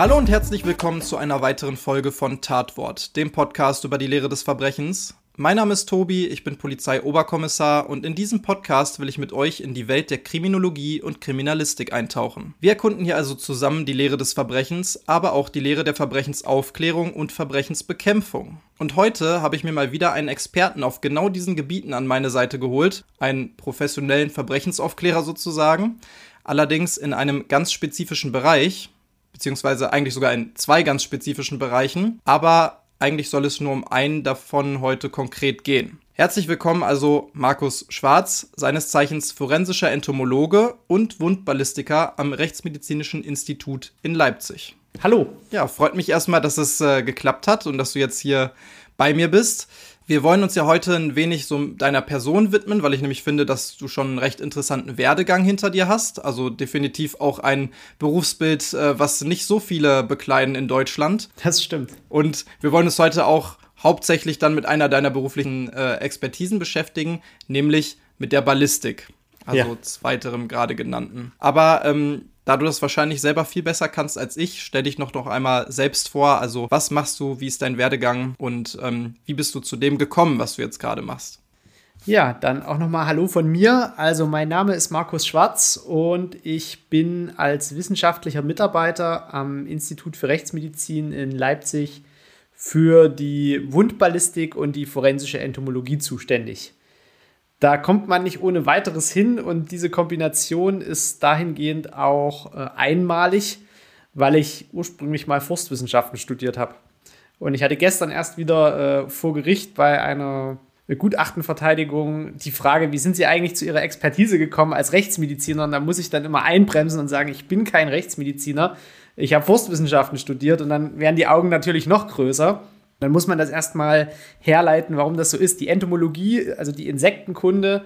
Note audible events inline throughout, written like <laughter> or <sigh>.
Hallo und herzlich willkommen zu einer weiteren Folge von Tatwort, dem Podcast über die Lehre des Verbrechens. Mein Name ist Tobi, ich bin Polizeioberkommissar und in diesem Podcast will ich mit euch in die Welt der Kriminologie und Kriminalistik eintauchen. Wir erkunden hier also zusammen die Lehre des Verbrechens, aber auch die Lehre der Verbrechensaufklärung und Verbrechensbekämpfung. Und heute habe ich mir mal wieder einen Experten auf genau diesen Gebieten an meine Seite geholt, einen professionellen Verbrechensaufklärer sozusagen, allerdings in einem ganz spezifischen Bereich, beziehungsweise eigentlich sogar in zwei ganz spezifischen Bereichen, aber eigentlich soll es nur um einen davon heute konkret gehen. Herzlich willkommen also Markus Schwarz, seines Zeichens forensischer Entomologe und Wundballistiker am Rechtsmedizinischen Institut in Leipzig. Hallo. Ja, freut mich erstmal, dass es äh, geklappt hat und dass du jetzt hier bei mir bist. Wir wollen uns ja heute ein wenig so deiner Person widmen, weil ich nämlich finde, dass du schon einen recht interessanten Werdegang hinter dir hast. Also definitiv auch ein Berufsbild, äh, was nicht so viele bekleiden in Deutschland. Das stimmt. Und wir wollen uns heute auch hauptsächlich dann mit einer deiner beruflichen äh, Expertisen beschäftigen, nämlich mit der Ballistik. Also ja. zweiterem gerade genannten. Aber ähm, da du das wahrscheinlich selber viel besser kannst als ich, stell dich noch, noch einmal selbst vor. Also, was machst du? Wie ist dein Werdegang? Und ähm, wie bist du zu dem gekommen, was du jetzt gerade machst? Ja, dann auch nochmal Hallo von mir. Also, mein Name ist Markus Schwarz und ich bin als wissenschaftlicher Mitarbeiter am Institut für Rechtsmedizin in Leipzig für die Wundballistik und die forensische Entomologie zuständig. Da kommt man nicht ohne weiteres hin und diese Kombination ist dahingehend auch äh, einmalig, weil ich ursprünglich mal Forstwissenschaften studiert habe. Und ich hatte gestern erst wieder äh, vor Gericht bei einer Gutachtenverteidigung die Frage, wie sind Sie eigentlich zu Ihrer Expertise gekommen als Rechtsmediziner? Und da muss ich dann immer einbremsen und sagen, ich bin kein Rechtsmediziner, ich habe Forstwissenschaften studiert und dann werden die Augen natürlich noch größer. Dann muss man das erstmal herleiten, warum das so ist. Die Entomologie, also die Insektenkunde,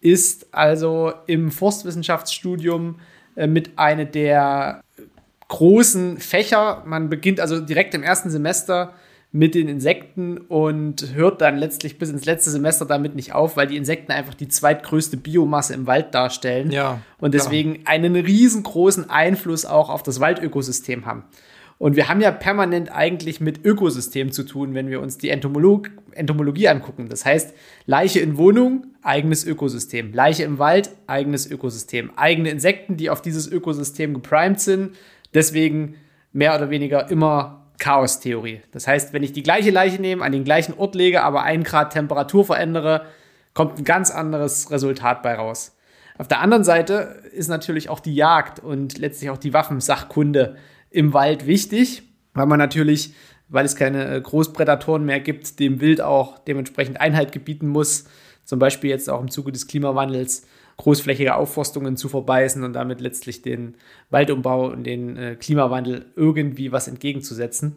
ist also im Forstwissenschaftsstudium äh, mit einer der großen Fächer. Man beginnt also direkt im ersten Semester mit den Insekten und hört dann letztlich bis ins letzte Semester damit nicht auf, weil die Insekten einfach die zweitgrößte Biomasse im Wald darstellen ja, und deswegen klar. einen riesengroßen Einfluss auch auf das Waldökosystem haben. Und wir haben ja permanent eigentlich mit Ökosystemen zu tun, wenn wir uns die Entomolog Entomologie angucken. Das heißt, Leiche in Wohnung, eigenes Ökosystem. Leiche im Wald, eigenes Ökosystem. Eigene Insekten, die auf dieses Ökosystem geprimed sind. Deswegen mehr oder weniger immer Chaos-Theorie. Das heißt, wenn ich die gleiche Leiche nehme, an den gleichen Ort lege, aber ein Grad Temperatur verändere, kommt ein ganz anderes Resultat bei raus. Auf der anderen Seite ist natürlich auch die Jagd und letztlich auch die Waffensachkunde im Wald wichtig, weil man natürlich, weil es keine äh, Großprädatoren mehr gibt, dem Wild auch dementsprechend Einhalt gebieten muss. Zum Beispiel jetzt auch im Zuge des Klimawandels großflächige Aufforstungen zu verbeißen und damit letztlich den Waldumbau und den äh, Klimawandel irgendwie was entgegenzusetzen.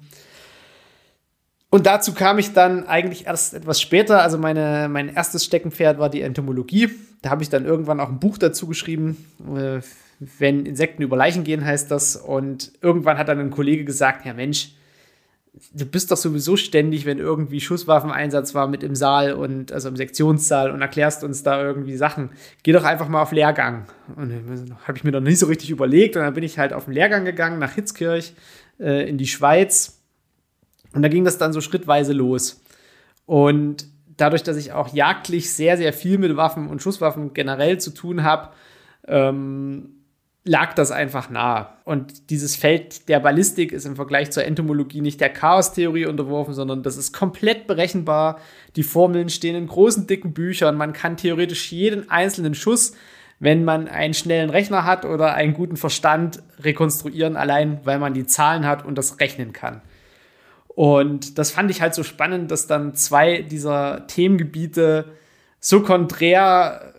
Und dazu kam ich dann eigentlich erst etwas später. Also meine, mein erstes Steckenpferd war die Entomologie. Da habe ich dann irgendwann auch ein Buch dazu geschrieben. Wenn Insekten über Leichen gehen, heißt das. Und irgendwann hat dann ein Kollege gesagt, ja Mensch, du bist doch sowieso ständig, wenn irgendwie Schusswaffeneinsatz war mit im Saal und also im Sektionssaal und erklärst uns da irgendwie Sachen. Geh doch einfach mal auf Lehrgang. Und habe ich mir noch nicht so richtig überlegt. Und dann bin ich halt auf den Lehrgang gegangen nach Hitzkirch äh, in die Schweiz. Und da ging das dann so schrittweise los. Und dadurch, dass ich auch jagdlich sehr, sehr viel mit Waffen und Schusswaffen generell zu tun habe, ähm, lag das einfach nahe. Und dieses Feld der Ballistik ist im Vergleich zur Entomologie nicht der Chaostheorie unterworfen, sondern das ist komplett berechenbar. Die Formeln stehen in großen, dicken Büchern. Man kann theoretisch jeden einzelnen Schuss, wenn man einen schnellen Rechner hat oder einen guten Verstand, rekonstruieren, allein weil man die Zahlen hat und das rechnen kann. Und das fand ich halt so spannend, dass dann zwei dieser Themengebiete so konträr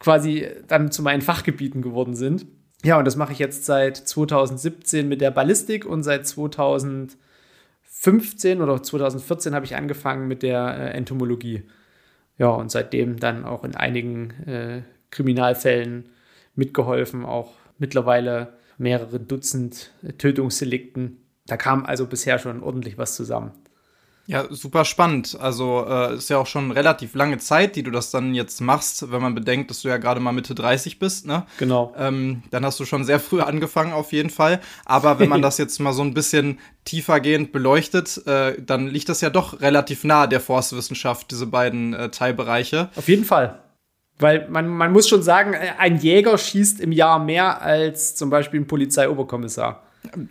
quasi dann zu meinen Fachgebieten geworden sind. Ja, und das mache ich jetzt seit 2017 mit der Ballistik und seit 2015 2015 oder 2014 habe ich angefangen mit der äh, Entomologie. Ja, und seitdem dann auch in einigen äh, Kriminalfällen mitgeholfen, auch mittlerweile mehrere Dutzend Tötungsdelikten. Da kam also bisher schon ordentlich was zusammen. Ja, super spannend. Also äh, ist ja auch schon relativ lange Zeit, die du das dann jetzt machst, wenn man bedenkt, dass du ja gerade mal Mitte 30 bist, ne? Genau. Ähm, dann hast du schon sehr früh angefangen auf jeden Fall. Aber wenn man <laughs> das jetzt mal so ein bisschen tiefergehend beleuchtet, äh, dann liegt das ja doch relativ nah der Forstwissenschaft, diese beiden äh, Teilbereiche. Auf jeden Fall. Weil man, man muss schon sagen, ein Jäger schießt im Jahr mehr als zum Beispiel ein Polizeioberkommissar.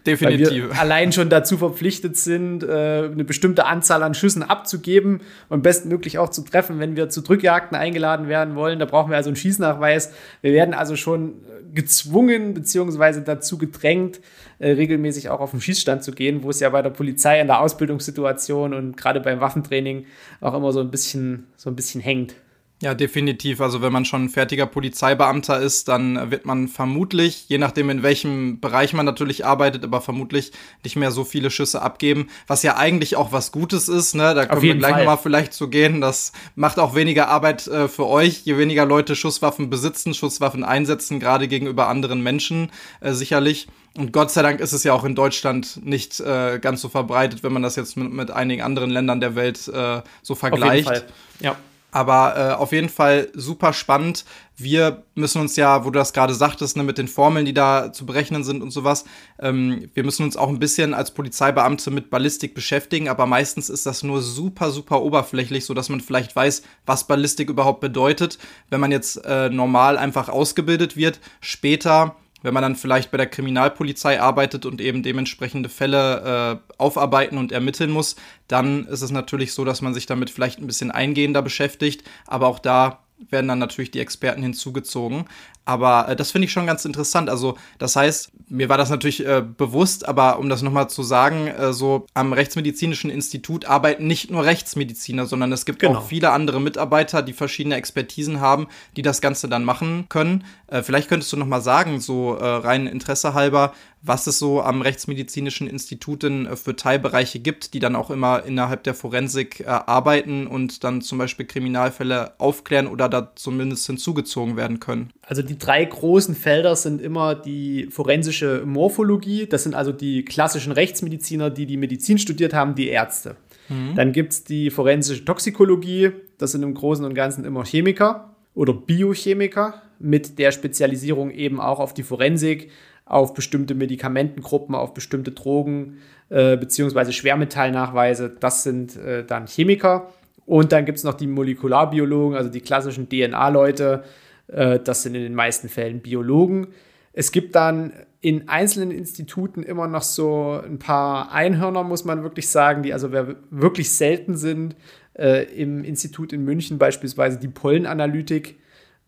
Definitiv. Weil wir allein schon dazu verpflichtet sind, äh, eine bestimmte Anzahl an Schüssen abzugeben und bestmöglich auch zu treffen, wenn wir zu Drückjagden eingeladen werden wollen. Da brauchen wir also einen Schießnachweis. Wir werden also schon gezwungen beziehungsweise dazu gedrängt, äh, regelmäßig auch auf den Schießstand zu gehen, wo es ja bei der Polizei in der Ausbildungssituation und gerade beim Waffentraining auch immer so ein bisschen, so ein bisschen hängt. Ja, definitiv. Also wenn man schon fertiger Polizeibeamter ist, dann wird man vermutlich, je nachdem in welchem Bereich man natürlich arbeitet, aber vermutlich nicht mehr so viele Schüsse abgeben, was ja eigentlich auch was Gutes ist. Ne? Da können wir gleich nochmal vielleicht zu gehen. Das macht auch weniger Arbeit äh, für euch, je weniger Leute Schusswaffen besitzen, Schusswaffen einsetzen, gerade gegenüber anderen Menschen äh, sicherlich. Und Gott sei Dank ist es ja auch in Deutschland nicht äh, ganz so verbreitet, wenn man das jetzt mit, mit einigen anderen Ländern der Welt äh, so vergleicht. Auf jeden Fall. Ja. Aber äh, auf jeden Fall super spannend. Wir müssen uns ja, wo du das gerade sagtest, ne, mit den Formeln, die da zu berechnen sind und sowas, ähm, wir müssen uns auch ein bisschen als Polizeibeamte mit Ballistik beschäftigen, aber meistens ist das nur super, super oberflächlich, so dass man vielleicht weiß, was Ballistik überhaupt bedeutet. Wenn man jetzt äh, normal einfach ausgebildet wird, später wenn man dann vielleicht bei der Kriminalpolizei arbeitet und eben dementsprechende Fälle äh, aufarbeiten und ermitteln muss, dann ist es natürlich so, dass man sich damit vielleicht ein bisschen eingehender beschäftigt. Aber auch da werden dann natürlich die Experten hinzugezogen. Aber äh, das finde ich schon ganz interessant. Also, das heißt, mir war das natürlich äh, bewusst, aber um das nochmal zu sagen, äh, so am Rechtsmedizinischen Institut arbeiten nicht nur Rechtsmediziner, sondern es gibt genau. auch viele andere Mitarbeiter, die verschiedene Expertisen haben, die das Ganze dann machen können. Äh, vielleicht könntest du nochmal sagen, so äh, rein Interesse halber, was es so am Rechtsmedizinischen Institut denn äh, für Teilbereiche gibt, die dann auch immer innerhalb der Forensik arbeiten und dann zum Beispiel Kriminalfälle aufklären oder da zumindest hinzugezogen werden können. Also die drei großen Felder sind immer die forensische Morphologie, das sind also die klassischen Rechtsmediziner, die die Medizin studiert haben, die Ärzte. Mhm. Dann gibt es die forensische Toxikologie, das sind im Großen und Ganzen immer Chemiker oder Biochemiker mit der Spezialisierung eben auch auf die Forensik, auf bestimmte Medikamentengruppen, auf bestimmte Drogen äh, beziehungsweise Schwermetallnachweise. Das sind äh, dann Chemiker. Und dann gibt es noch die Molekularbiologen, also die klassischen DNA-Leute, äh, das sind in den meisten Fällen Biologen. Es gibt dann in einzelnen Instituten immer noch so ein paar Einhörner, muss man wirklich sagen, die also wirklich selten sind. Äh, Im Institut in München beispielsweise die Pollenanalytik.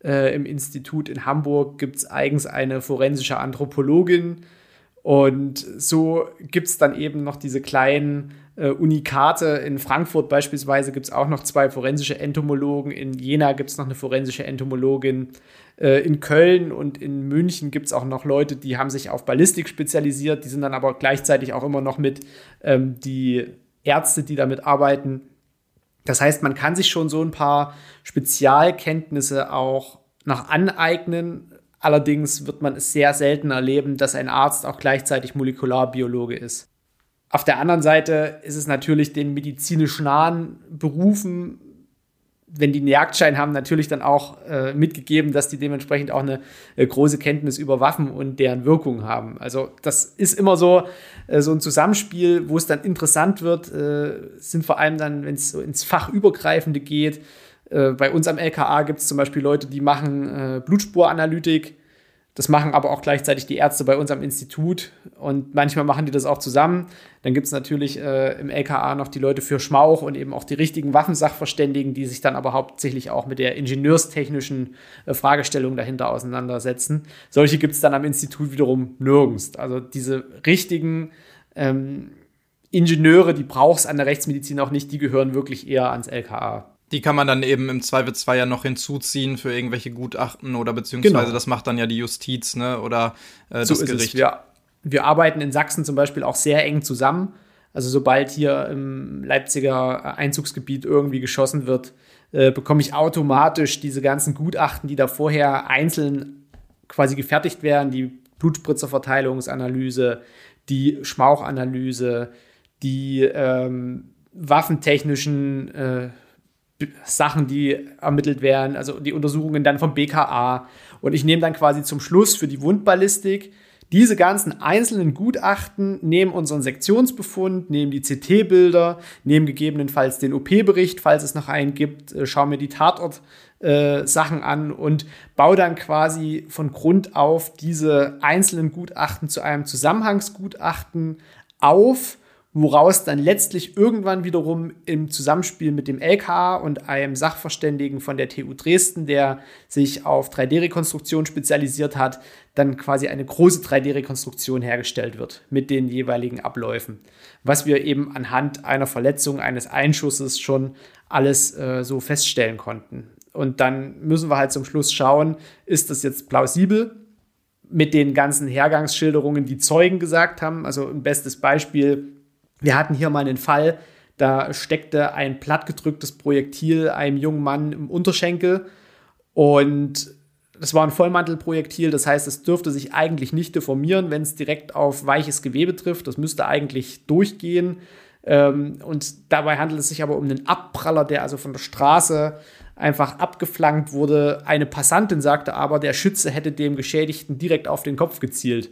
Äh, Im Institut in Hamburg gibt es eigens eine forensische Anthropologin. Und so gibt es dann eben noch diese kleinen äh, Unikate. In Frankfurt beispielsweise gibt es auch noch zwei forensische Entomologen. In Jena gibt es noch eine forensische Entomologin. Äh, in Köln und in München gibt es auch noch Leute, die haben sich auf Ballistik spezialisiert. Die sind dann aber gleichzeitig auch immer noch mit ähm, die Ärzte, die damit arbeiten. Das heißt, man kann sich schon so ein paar Spezialkenntnisse auch noch aneignen, Allerdings wird man es sehr selten erleben, dass ein Arzt auch gleichzeitig Molekularbiologe ist. Auf der anderen Seite ist es natürlich den medizinisch nahen Berufen, wenn die einen Jagdschein haben, natürlich dann auch äh, mitgegeben, dass die dementsprechend auch eine äh, große Kenntnis über Waffen und deren Wirkung haben. Also das ist immer so, äh, so ein Zusammenspiel, wo es dann interessant wird, äh, sind vor allem dann, wenn es so ins Fachübergreifende geht, äh, bei uns am LKA gibt es zum Beispiel Leute, die machen äh, Blutspuranalytik. Das machen aber auch gleichzeitig die Ärzte bei uns am Institut und manchmal machen die das auch zusammen. Dann gibt es natürlich äh, im LKA noch die Leute für Schmauch und eben auch die richtigen Waffensachverständigen, die sich dann aber hauptsächlich auch mit der ingenieurstechnischen äh, Fragestellung dahinter auseinandersetzen. Solche gibt es dann am Institut wiederum nirgends. Also diese richtigen ähm, Ingenieure, die brauchst an der Rechtsmedizin auch nicht, die gehören wirklich eher ans LKA. Die kann man dann eben im Zweifelsfall ja noch hinzuziehen für irgendwelche Gutachten oder beziehungsweise genau. das macht dann ja die Justiz, ne? Oder äh, so das Gericht. Wir, wir arbeiten in Sachsen zum Beispiel auch sehr eng zusammen. Also sobald hier im Leipziger Einzugsgebiet irgendwie geschossen wird, äh, bekomme ich automatisch diese ganzen Gutachten, die da vorher einzeln quasi gefertigt werden, die Blutspritzerverteilungsanalyse, die Schmauchanalyse, die ähm, waffentechnischen äh, Sachen, die ermittelt werden, also die Untersuchungen dann vom BKA. Und ich nehme dann quasi zum Schluss für die Wundballistik diese ganzen einzelnen Gutachten nehmen unseren Sektionsbefund, nehmen die CT-Bilder, nehmen gegebenenfalls den OP-Bericht, falls es noch einen gibt, äh, schaue mir die Tatort-Sachen äh, an und baue dann quasi von Grund auf diese einzelnen Gutachten zu einem Zusammenhangsgutachten auf woraus dann letztlich irgendwann wiederum im Zusammenspiel mit dem LKA und einem Sachverständigen von der TU Dresden, der sich auf 3D-Rekonstruktion spezialisiert hat, dann quasi eine große 3D-Rekonstruktion hergestellt wird mit den jeweiligen Abläufen. Was wir eben anhand einer Verletzung, eines Einschusses schon alles äh, so feststellen konnten. Und dann müssen wir halt zum Schluss schauen, ist das jetzt plausibel mit den ganzen Hergangsschilderungen, die Zeugen gesagt haben. Also ein bestes Beispiel wir hatten hier mal einen Fall, da steckte ein plattgedrücktes Projektil einem jungen Mann im Unterschenkel und das war ein Vollmantelprojektil, das heißt, es dürfte sich eigentlich nicht deformieren, wenn es direkt auf weiches Gewebe trifft. Das müsste eigentlich durchgehen. Ähm, und dabei handelt es sich aber um einen Abpraller, der also von der Straße einfach abgeflankt wurde. Eine Passantin sagte aber, der Schütze hätte dem Geschädigten direkt auf den Kopf gezielt.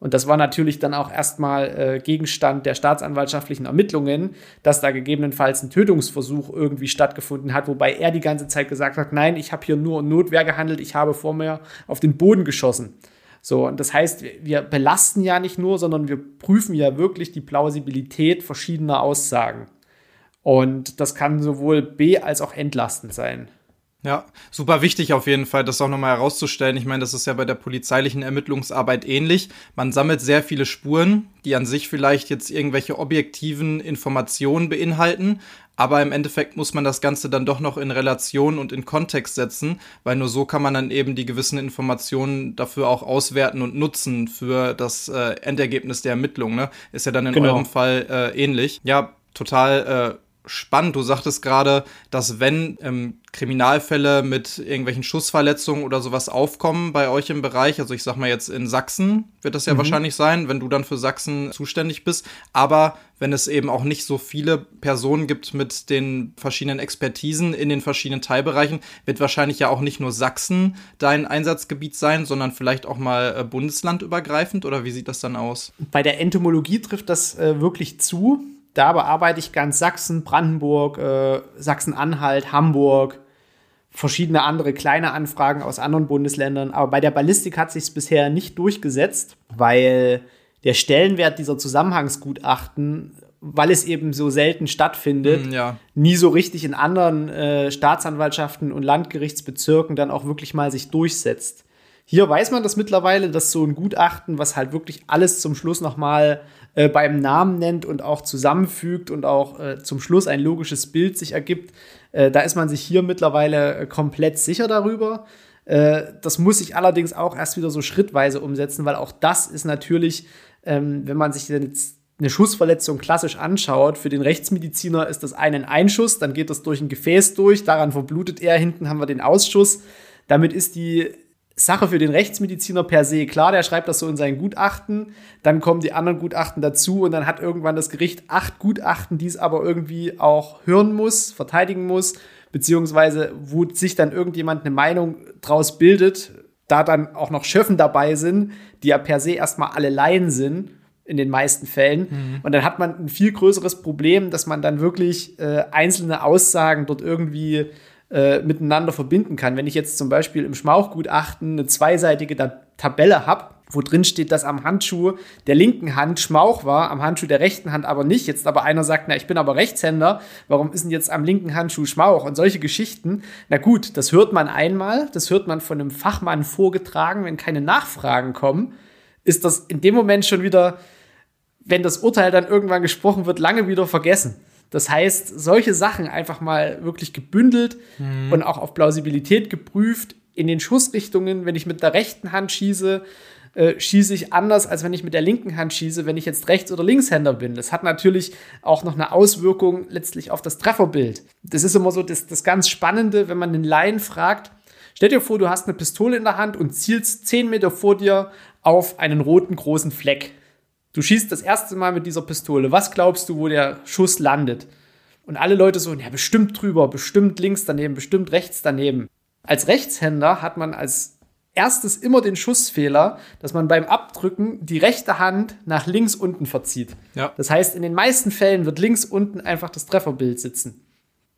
Und das war natürlich dann auch erstmal äh, Gegenstand der staatsanwaltschaftlichen Ermittlungen, dass da gegebenenfalls ein Tötungsversuch irgendwie stattgefunden hat, wobei er die ganze Zeit gesagt hat, nein, ich habe hier nur Notwehr gehandelt, ich habe vor mir auf den Boden geschossen. So, und das heißt, wir belasten ja nicht nur, sondern wir prüfen ja wirklich die Plausibilität verschiedener Aussagen. Und das kann sowohl be- als auch entlastend sein. Ja, super wichtig auf jeden Fall, das auch nochmal herauszustellen. Ich meine, das ist ja bei der polizeilichen Ermittlungsarbeit ähnlich. Man sammelt sehr viele Spuren, die an sich vielleicht jetzt irgendwelche objektiven Informationen beinhalten, aber im Endeffekt muss man das Ganze dann doch noch in Relation und in Kontext setzen, weil nur so kann man dann eben die gewissen Informationen dafür auch auswerten und nutzen für das äh, Endergebnis der Ermittlung. Ne? Ist ja dann in genau. eurem Fall äh, ähnlich. Ja, total äh, spannend. Du sagtest gerade, dass wenn ähm, Kriminalfälle mit irgendwelchen Schussverletzungen oder sowas aufkommen bei euch im Bereich, also ich sag mal jetzt in Sachsen wird das ja mhm. wahrscheinlich sein, wenn du dann für Sachsen zuständig bist, aber wenn es eben auch nicht so viele Personen gibt mit den verschiedenen Expertisen in den verschiedenen Teilbereichen, wird wahrscheinlich ja auch nicht nur Sachsen dein Einsatzgebiet sein, sondern vielleicht auch mal äh, bundeslandübergreifend oder wie sieht das dann aus? Bei der Entomologie trifft das äh, wirklich zu. Da bearbeite ich ganz Sachsen, Brandenburg, äh, Sachsen-Anhalt, Hamburg, verschiedene andere kleine Anfragen aus anderen Bundesländern. Aber bei der Ballistik hat sich es bisher nicht durchgesetzt, weil der Stellenwert dieser Zusammenhangsgutachten, weil es eben so selten stattfindet, mm, ja. nie so richtig in anderen äh, Staatsanwaltschaften und Landgerichtsbezirken dann auch wirklich mal sich durchsetzt. Hier weiß man das mittlerweile, dass so ein Gutachten, was halt wirklich alles zum Schluss nochmal äh, beim Namen nennt und auch zusammenfügt und auch äh, zum Schluss ein logisches Bild sich ergibt, äh, da ist man sich hier mittlerweile äh, komplett sicher darüber. Äh, das muss sich allerdings auch erst wieder so schrittweise umsetzen, weil auch das ist natürlich, ähm, wenn man sich jetzt eine Schussverletzung klassisch anschaut, für den Rechtsmediziner ist das einen Einschuss, dann geht das durch ein Gefäß durch, daran verblutet er, hinten haben wir den Ausschuss. Damit ist die Sache für den Rechtsmediziner per se. Klar, der schreibt das so in sein Gutachten, dann kommen die anderen Gutachten dazu und dann hat irgendwann das Gericht acht Gutachten, die es aber irgendwie auch hören muss, verteidigen muss, beziehungsweise wo sich dann irgendjemand eine Meinung draus bildet, da dann auch noch Schöffen dabei sind, die ja per se erstmal alle Laien sind in den meisten Fällen. Mhm. Und dann hat man ein viel größeres Problem, dass man dann wirklich äh, einzelne Aussagen dort irgendwie äh, miteinander verbinden kann. Wenn ich jetzt zum Beispiel im Schmauchgutachten eine zweiseitige Tabelle habe, wo drin steht, dass am Handschuh der linken Hand Schmauch war, am Handschuh der rechten Hand aber nicht. Jetzt aber einer sagt, na, ich bin aber Rechtshänder, warum ist denn jetzt am linken Handschuh Schmauch? Und solche Geschichten, na gut, das hört man einmal, das hört man von einem Fachmann vorgetragen, wenn keine Nachfragen kommen, ist das in dem Moment schon wieder, wenn das Urteil dann irgendwann gesprochen wird, lange wieder vergessen. Das heißt, solche Sachen einfach mal wirklich gebündelt mhm. und auch auf Plausibilität geprüft in den Schussrichtungen, wenn ich mit der rechten Hand schieße, äh, schieße ich anders, als wenn ich mit der linken Hand schieße, wenn ich jetzt Rechts- oder Linkshänder bin. Das hat natürlich auch noch eine Auswirkung letztlich auf das Trefferbild. Das ist immer so das, das ganz Spannende, wenn man den Laien fragt, stell dir vor, du hast eine Pistole in der Hand und zielst 10 Meter vor dir auf einen roten großen Fleck. Du schießt das erste Mal mit dieser Pistole. Was glaubst du, wo der Schuss landet? Und alle Leute so, ja, bestimmt drüber, bestimmt links daneben, bestimmt rechts daneben. Als Rechtshänder hat man als erstes immer den Schussfehler, dass man beim Abdrücken die rechte Hand nach links unten verzieht. Ja. Das heißt, in den meisten Fällen wird links unten einfach das Trefferbild sitzen.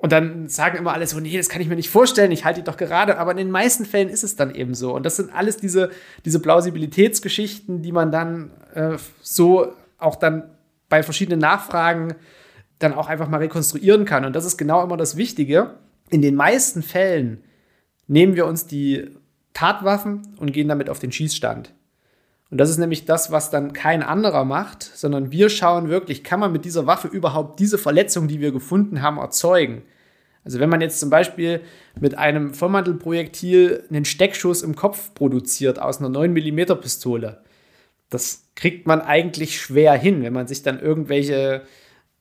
Und dann sagen immer alle so, nee, das kann ich mir nicht vorstellen, ich halte die doch gerade, aber in den meisten Fällen ist es dann eben so. Und das sind alles diese, diese Plausibilitätsgeschichten, die man dann äh, so auch dann bei verschiedenen Nachfragen dann auch einfach mal rekonstruieren kann. Und das ist genau immer das Wichtige. In den meisten Fällen nehmen wir uns die Tatwaffen und gehen damit auf den Schießstand. Und das ist nämlich das, was dann kein anderer macht, sondern wir schauen wirklich, kann man mit dieser Waffe überhaupt diese Verletzung, die wir gefunden haben, erzeugen? Also wenn man jetzt zum Beispiel mit einem Vollmantelprojektil einen Steckschuss im Kopf produziert aus einer 9 mm Pistole, das kriegt man eigentlich schwer hin, wenn man sich dann irgendwelche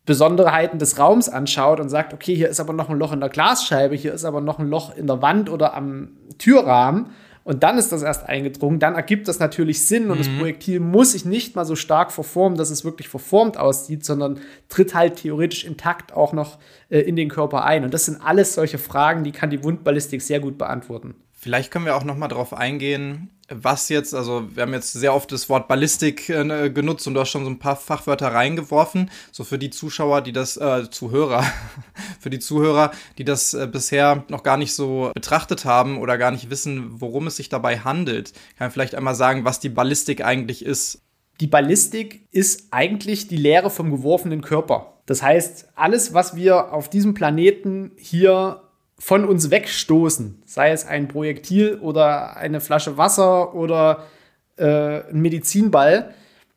Besonderheiten des Raums anschaut und sagt, okay, hier ist aber noch ein Loch in der Glasscheibe, hier ist aber noch ein Loch in der Wand oder am Türrahmen und dann ist das erst eingedrungen, dann ergibt das natürlich Sinn und mhm. das Projektil muss sich nicht mal so stark verformen, dass es wirklich verformt aussieht, sondern tritt halt theoretisch intakt auch noch äh, in den Körper ein. Und das sind alles solche Fragen, die kann die Wundballistik sehr gut beantworten. Vielleicht können wir auch noch mal darauf eingehen, was jetzt, also wir haben jetzt sehr oft das Wort Ballistik äh, genutzt und du hast schon so ein paar Fachwörter reingeworfen. So für die Zuschauer, die das, äh, Zuhörer, <laughs> für die Zuhörer, die das äh, bisher noch gar nicht so betrachtet haben oder gar nicht wissen, worum es sich dabei handelt. Kann ich vielleicht einmal sagen, was die Ballistik eigentlich ist? Die Ballistik ist eigentlich die Lehre vom geworfenen Körper. Das heißt, alles, was wir auf diesem Planeten hier von uns wegstoßen, sei es ein Projektil oder eine Flasche Wasser oder äh, ein Medizinball,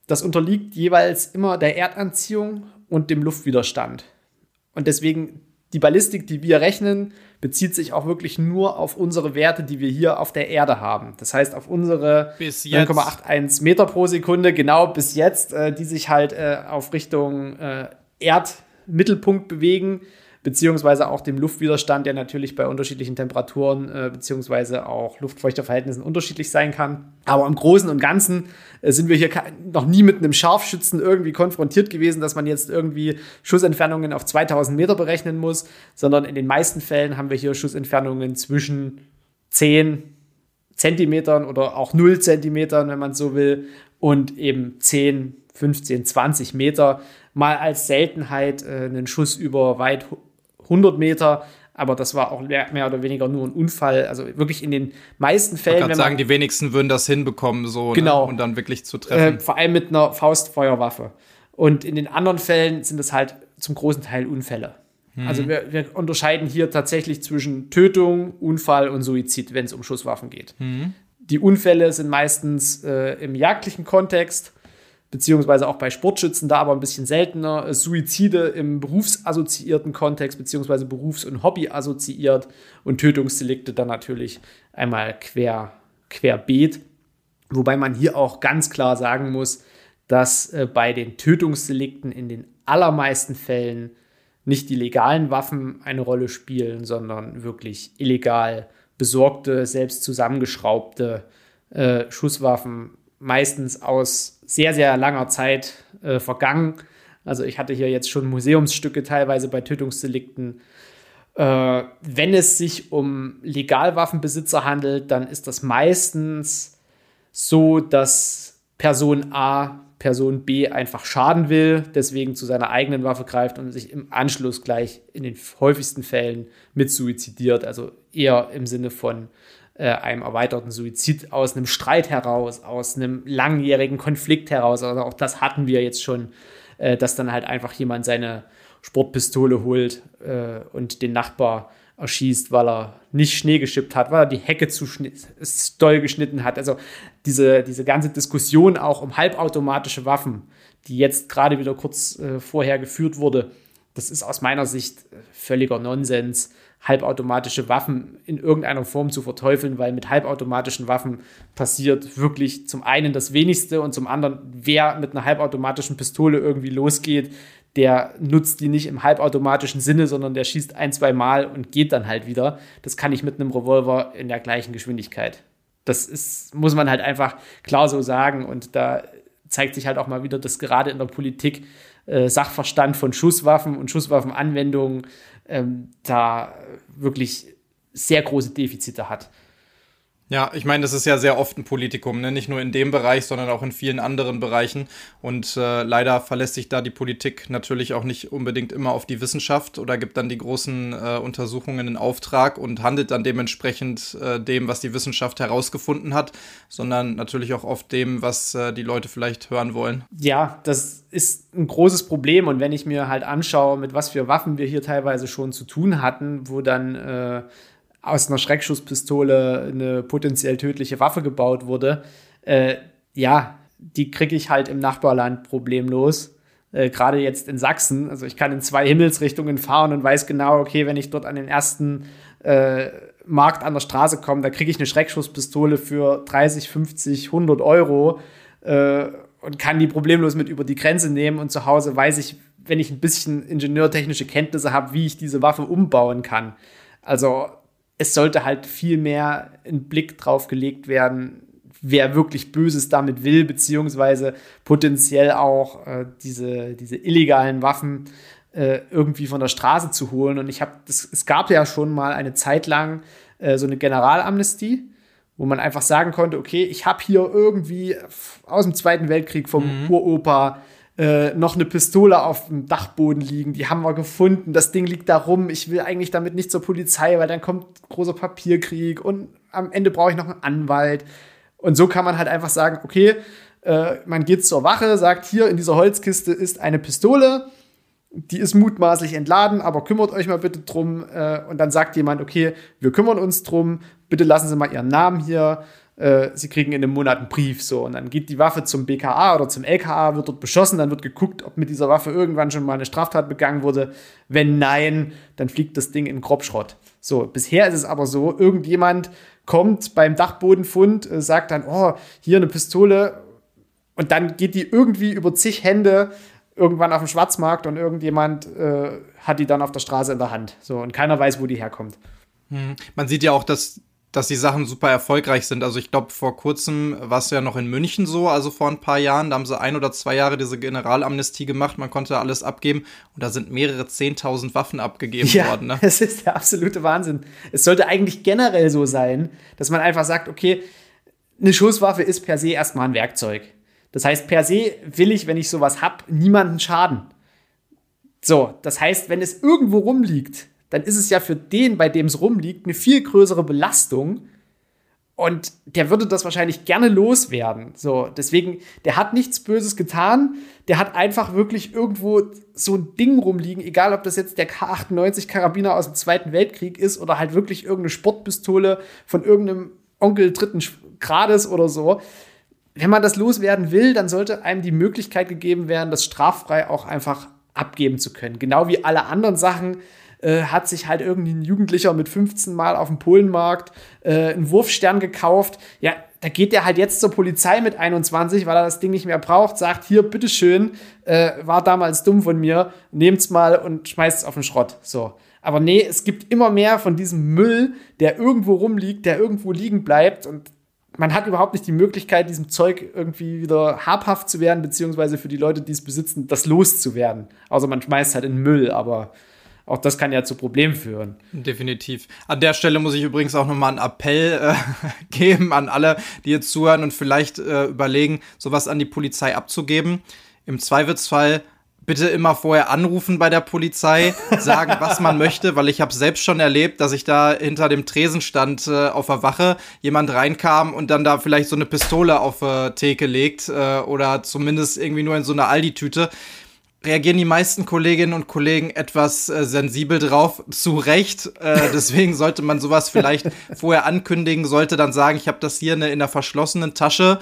das unterliegt jeweils immer der Erdanziehung und dem Luftwiderstand. Und deswegen die Ballistik, die wir rechnen, bezieht sich auch wirklich nur auf unsere Werte, die wir hier auf der Erde haben. Das heißt, auf unsere 9,81 Meter pro Sekunde, genau bis jetzt, äh, die sich halt äh, auf Richtung äh, Erdmittelpunkt bewegen beziehungsweise auch dem Luftwiderstand, der natürlich bei unterschiedlichen Temperaturen äh, beziehungsweise auch Luftfeuchterverhältnissen unterschiedlich sein kann. Aber im Großen und Ganzen äh, sind wir hier noch nie mit einem Scharfschützen irgendwie konfrontiert gewesen, dass man jetzt irgendwie Schussentfernungen auf 2000 Meter berechnen muss, sondern in den meisten Fällen haben wir hier Schussentfernungen zwischen 10 Zentimetern oder auch 0 Zentimetern, wenn man so will, und eben 10, 15, 20 Meter. Mal als Seltenheit äh, einen Schuss über weit 100 Meter, aber das war auch mehr oder weniger nur ein Unfall. Also wirklich in den meisten Fällen. Ich kann sagen, die wenigsten würden das hinbekommen, so ne, genau, ne? und dann wirklich zu treffen. Äh, vor allem mit einer Faustfeuerwaffe. Und in den anderen Fällen sind es halt zum großen Teil Unfälle. Mhm. Also wir, wir, unterscheiden hier tatsächlich zwischen Tötung, Unfall und Suizid, wenn es um Schusswaffen geht. Mhm. Die Unfälle sind meistens äh, im jagdlichen Kontext beziehungsweise auch bei Sportschützen da aber ein bisschen seltener. Suizide im berufsassoziierten Kontext, beziehungsweise berufs- und hobbyassoziiert und Tötungsdelikte dann natürlich einmal quer, querbeet. Wobei man hier auch ganz klar sagen muss, dass äh, bei den Tötungsdelikten in den allermeisten Fällen nicht die legalen Waffen eine Rolle spielen, sondern wirklich illegal besorgte, selbst zusammengeschraubte äh, Schusswaffen, meistens aus sehr, sehr langer Zeit äh, vergangen. Also ich hatte hier jetzt schon Museumsstücke teilweise bei Tötungsdelikten. Äh, wenn es sich um Legalwaffenbesitzer handelt, dann ist das meistens so, dass Person A Person B einfach schaden will, deswegen zu seiner eigenen Waffe greift und sich im Anschluss gleich in den häufigsten Fällen mit suizidiert. Also eher im Sinne von äh, einem erweiterten Suizid aus einem Streit heraus, aus einem langjährigen Konflikt heraus. Also auch das hatten wir jetzt schon, äh, dass dann halt einfach jemand seine Sportpistole holt äh, und den Nachbar erschießt, weil er nicht Schnee geschippt hat, weil er die Hecke zu doll geschnitten hat. Also diese, diese ganze Diskussion auch um halbautomatische Waffen, die jetzt gerade wieder kurz äh, vorher geführt wurde, Das ist aus meiner Sicht völliger Nonsens, halbautomatische Waffen in irgendeiner Form zu verteufeln, weil mit halbautomatischen Waffen passiert wirklich zum einen das wenigste und zum anderen, wer mit einer halbautomatischen Pistole irgendwie losgeht, der nutzt die nicht im halbautomatischen Sinne, sondern der schießt ein, zwei Mal und geht dann halt wieder. Das kann ich mit einem Revolver in der gleichen Geschwindigkeit. Das ist, muss man halt einfach klar so sagen. Und da zeigt sich halt auch mal wieder, dass gerade in der Politik äh, Sachverstand von Schusswaffen und Schusswaffenanwendungen ähm, da wirklich sehr große Defizite hat. Ja, ich meine, das ist ja sehr oft ein Politikum, ne? nicht nur in dem Bereich, sondern auch in vielen anderen Bereichen. Und äh, leider verlässt sich da die Politik natürlich auch nicht unbedingt immer auf die Wissenschaft oder gibt dann die großen äh, Untersuchungen in Auftrag und handelt dann dementsprechend äh, dem, was die Wissenschaft herausgefunden hat, sondern natürlich auch oft dem, was äh, die Leute vielleicht hören wollen. Ja, das ist ein großes Problem. Und wenn ich mir halt anschaue, mit was für Waffen wir hier teilweise schon zu tun hatten, wo dann äh, aus einer Schreckschusspistole eine potenziell tödliche Waffe gebaut wurde, äh, ja, die kriege ich halt im Nachbarland problemlos. Äh, Gerade jetzt in Sachsen. Also ich kann in zwei Himmelsrichtungen fahren und weiß genau, okay, wenn ich dort an den ersten äh, Markt an der Straße komme, da kriege ich eine Schreckschusspistole für 30, 50, 100 Euro äh, und kann die problemlos mit über die Grenze nehmen. Und zu Hause weiß ich, wenn ich ein bisschen ingenieurtechnische Kenntnisse habe, wie ich diese Waffe umbauen kann. Also es sollte halt viel mehr ein Blick drauf gelegt werden, wer wirklich Böses damit will, beziehungsweise potenziell auch äh, diese, diese illegalen Waffen äh, irgendwie von der Straße zu holen. Und ich habe, es gab ja schon mal eine Zeit lang äh, so eine Generalamnestie, wo man einfach sagen konnte, okay, ich habe hier irgendwie aus dem Zweiten Weltkrieg vom mhm. Uropa äh, noch eine Pistole auf dem Dachboden liegen. Die haben wir gefunden. Das Ding liegt da rum. Ich will eigentlich damit nicht zur Polizei, weil dann kommt großer Papierkrieg und am Ende brauche ich noch einen Anwalt. Und so kann man halt einfach sagen, okay, äh, man geht zur Wache, sagt, hier in dieser Holzkiste ist eine Pistole. Die ist mutmaßlich entladen, aber kümmert euch mal bitte drum. Äh, und dann sagt jemand, okay, wir kümmern uns drum. Bitte lassen Sie mal Ihren Namen hier äh, sie kriegen in einem Monat einen Brief. So. Und dann geht die Waffe zum BKA oder zum LKA, wird dort beschossen, dann wird geguckt, ob mit dieser Waffe irgendwann schon mal eine Straftat begangen wurde. Wenn nein, dann fliegt das Ding in Grobschrott. So, bisher ist es aber so, irgendjemand kommt beim Dachbodenfund, äh, sagt dann, oh, hier eine Pistole. Und dann geht die irgendwie über zig Hände irgendwann auf dem Schwarzmarkt und irgendjemand äh, hat die dann auf der Straße in der Hand. So, und keiner weiß, wo die herkommt. Hm. Man sieht ja auch, dass dass die Sachen super erfolgreich sind. Also ich glaube, vor kurzem war es ja noch in München so, also vor ein paar Jahren, da haben sie ein oder zwei Jahre diese Generalamnestie gemacht, man konnte alles abgeben und da sind mehrere Zehntausend Waffen abgegeben ja, worden. Ne? <laughs> Das ist der absolute Wahnsinn. Es sollte eigentlich generell so sein, dass man einfach sagt, okay, eine Schusswaffe ist per se erstmal ein Werkzeug. Das heißt, per se will ich, wenn ich sowas hab, niemanden schaden. So, das heißt, wenn es irgendwo rumliegt, dann ist es ja für den, bei dem es rumliegt, eine viel größere Belastung. Und der würde das wahrscheinlich gerne loswerden. So, deswegen, der hat nichts Böses getan. Der hat einfach wirklich irgendwo so ein Ding rumliegen, egal ob das jetzt der K98 Karabiner aus dem Zweiten Weltkrieg ist oder halt wirklich irgendeine Sportpistole von irgendeinem Onkel dritten Grades oder so. Wenn man das loswerden will, dann sollte einem die Möglichkeit gegeben werden, das straffrei auch einfach abgeben zu können. Genau wie alle anderen Sachen, äh, hat sich halt irgendwie ein Jugendlicher mit 15 Mal auf dem Polenmarkt äh, einen Wurfstern gekauft. Ja, da geht der halt jetzt zur Polizei mit 21, weil er das Ding nicht mehr braucht, sagt, hier, bitteschön, äh, war damals dumm von mir, nehmt's mal und schmeißt's auf den Schrott. So. Aber nee, es gibt immer mehr von diesem Müll, der irgendwo rumliegt, der irgendwo liegen bleibt und man hat überhaupt nicht die Möglichkeit, diesem Zeug irgendwie wieder habhaft zu werden, beziehungsweise für die Leute, die es besitzen, das loszuwerden. Also man schmeißt halt in Müll, aber auch das kann ja zu Problemen führen. Definitiv. An der Stelle muss ich übrigens auch nochmal einen Appell äh, <laughs> geben an alle, die jetzt zuhören und vielleicht äh, überlegen, sowas an die Polizei abzugeben. Im Zweifelsfall bitte immer vorher anrufen bei der Polizei, <laughs> sagen, was man möchte, weil ich habe selbst schon erlebt, dass ich da hinter dem Tresen stand äh, auf der Wache, jemand reinkam und dann da vielleicht so eine Pistole auf äh, Theke legt äh, oder zumindest irgendwie nur in so eine Aldi-Tüte reagieren die meisten Kolleginnen und Kollegen etwas äh, sensibel drauf, zu Recht. Äh, <laughs> deswegen sollte man sowas vielleicht vorher ankündigen, sollte dann sagen, ich habe das hier ne, in der verschlossenen Tasche.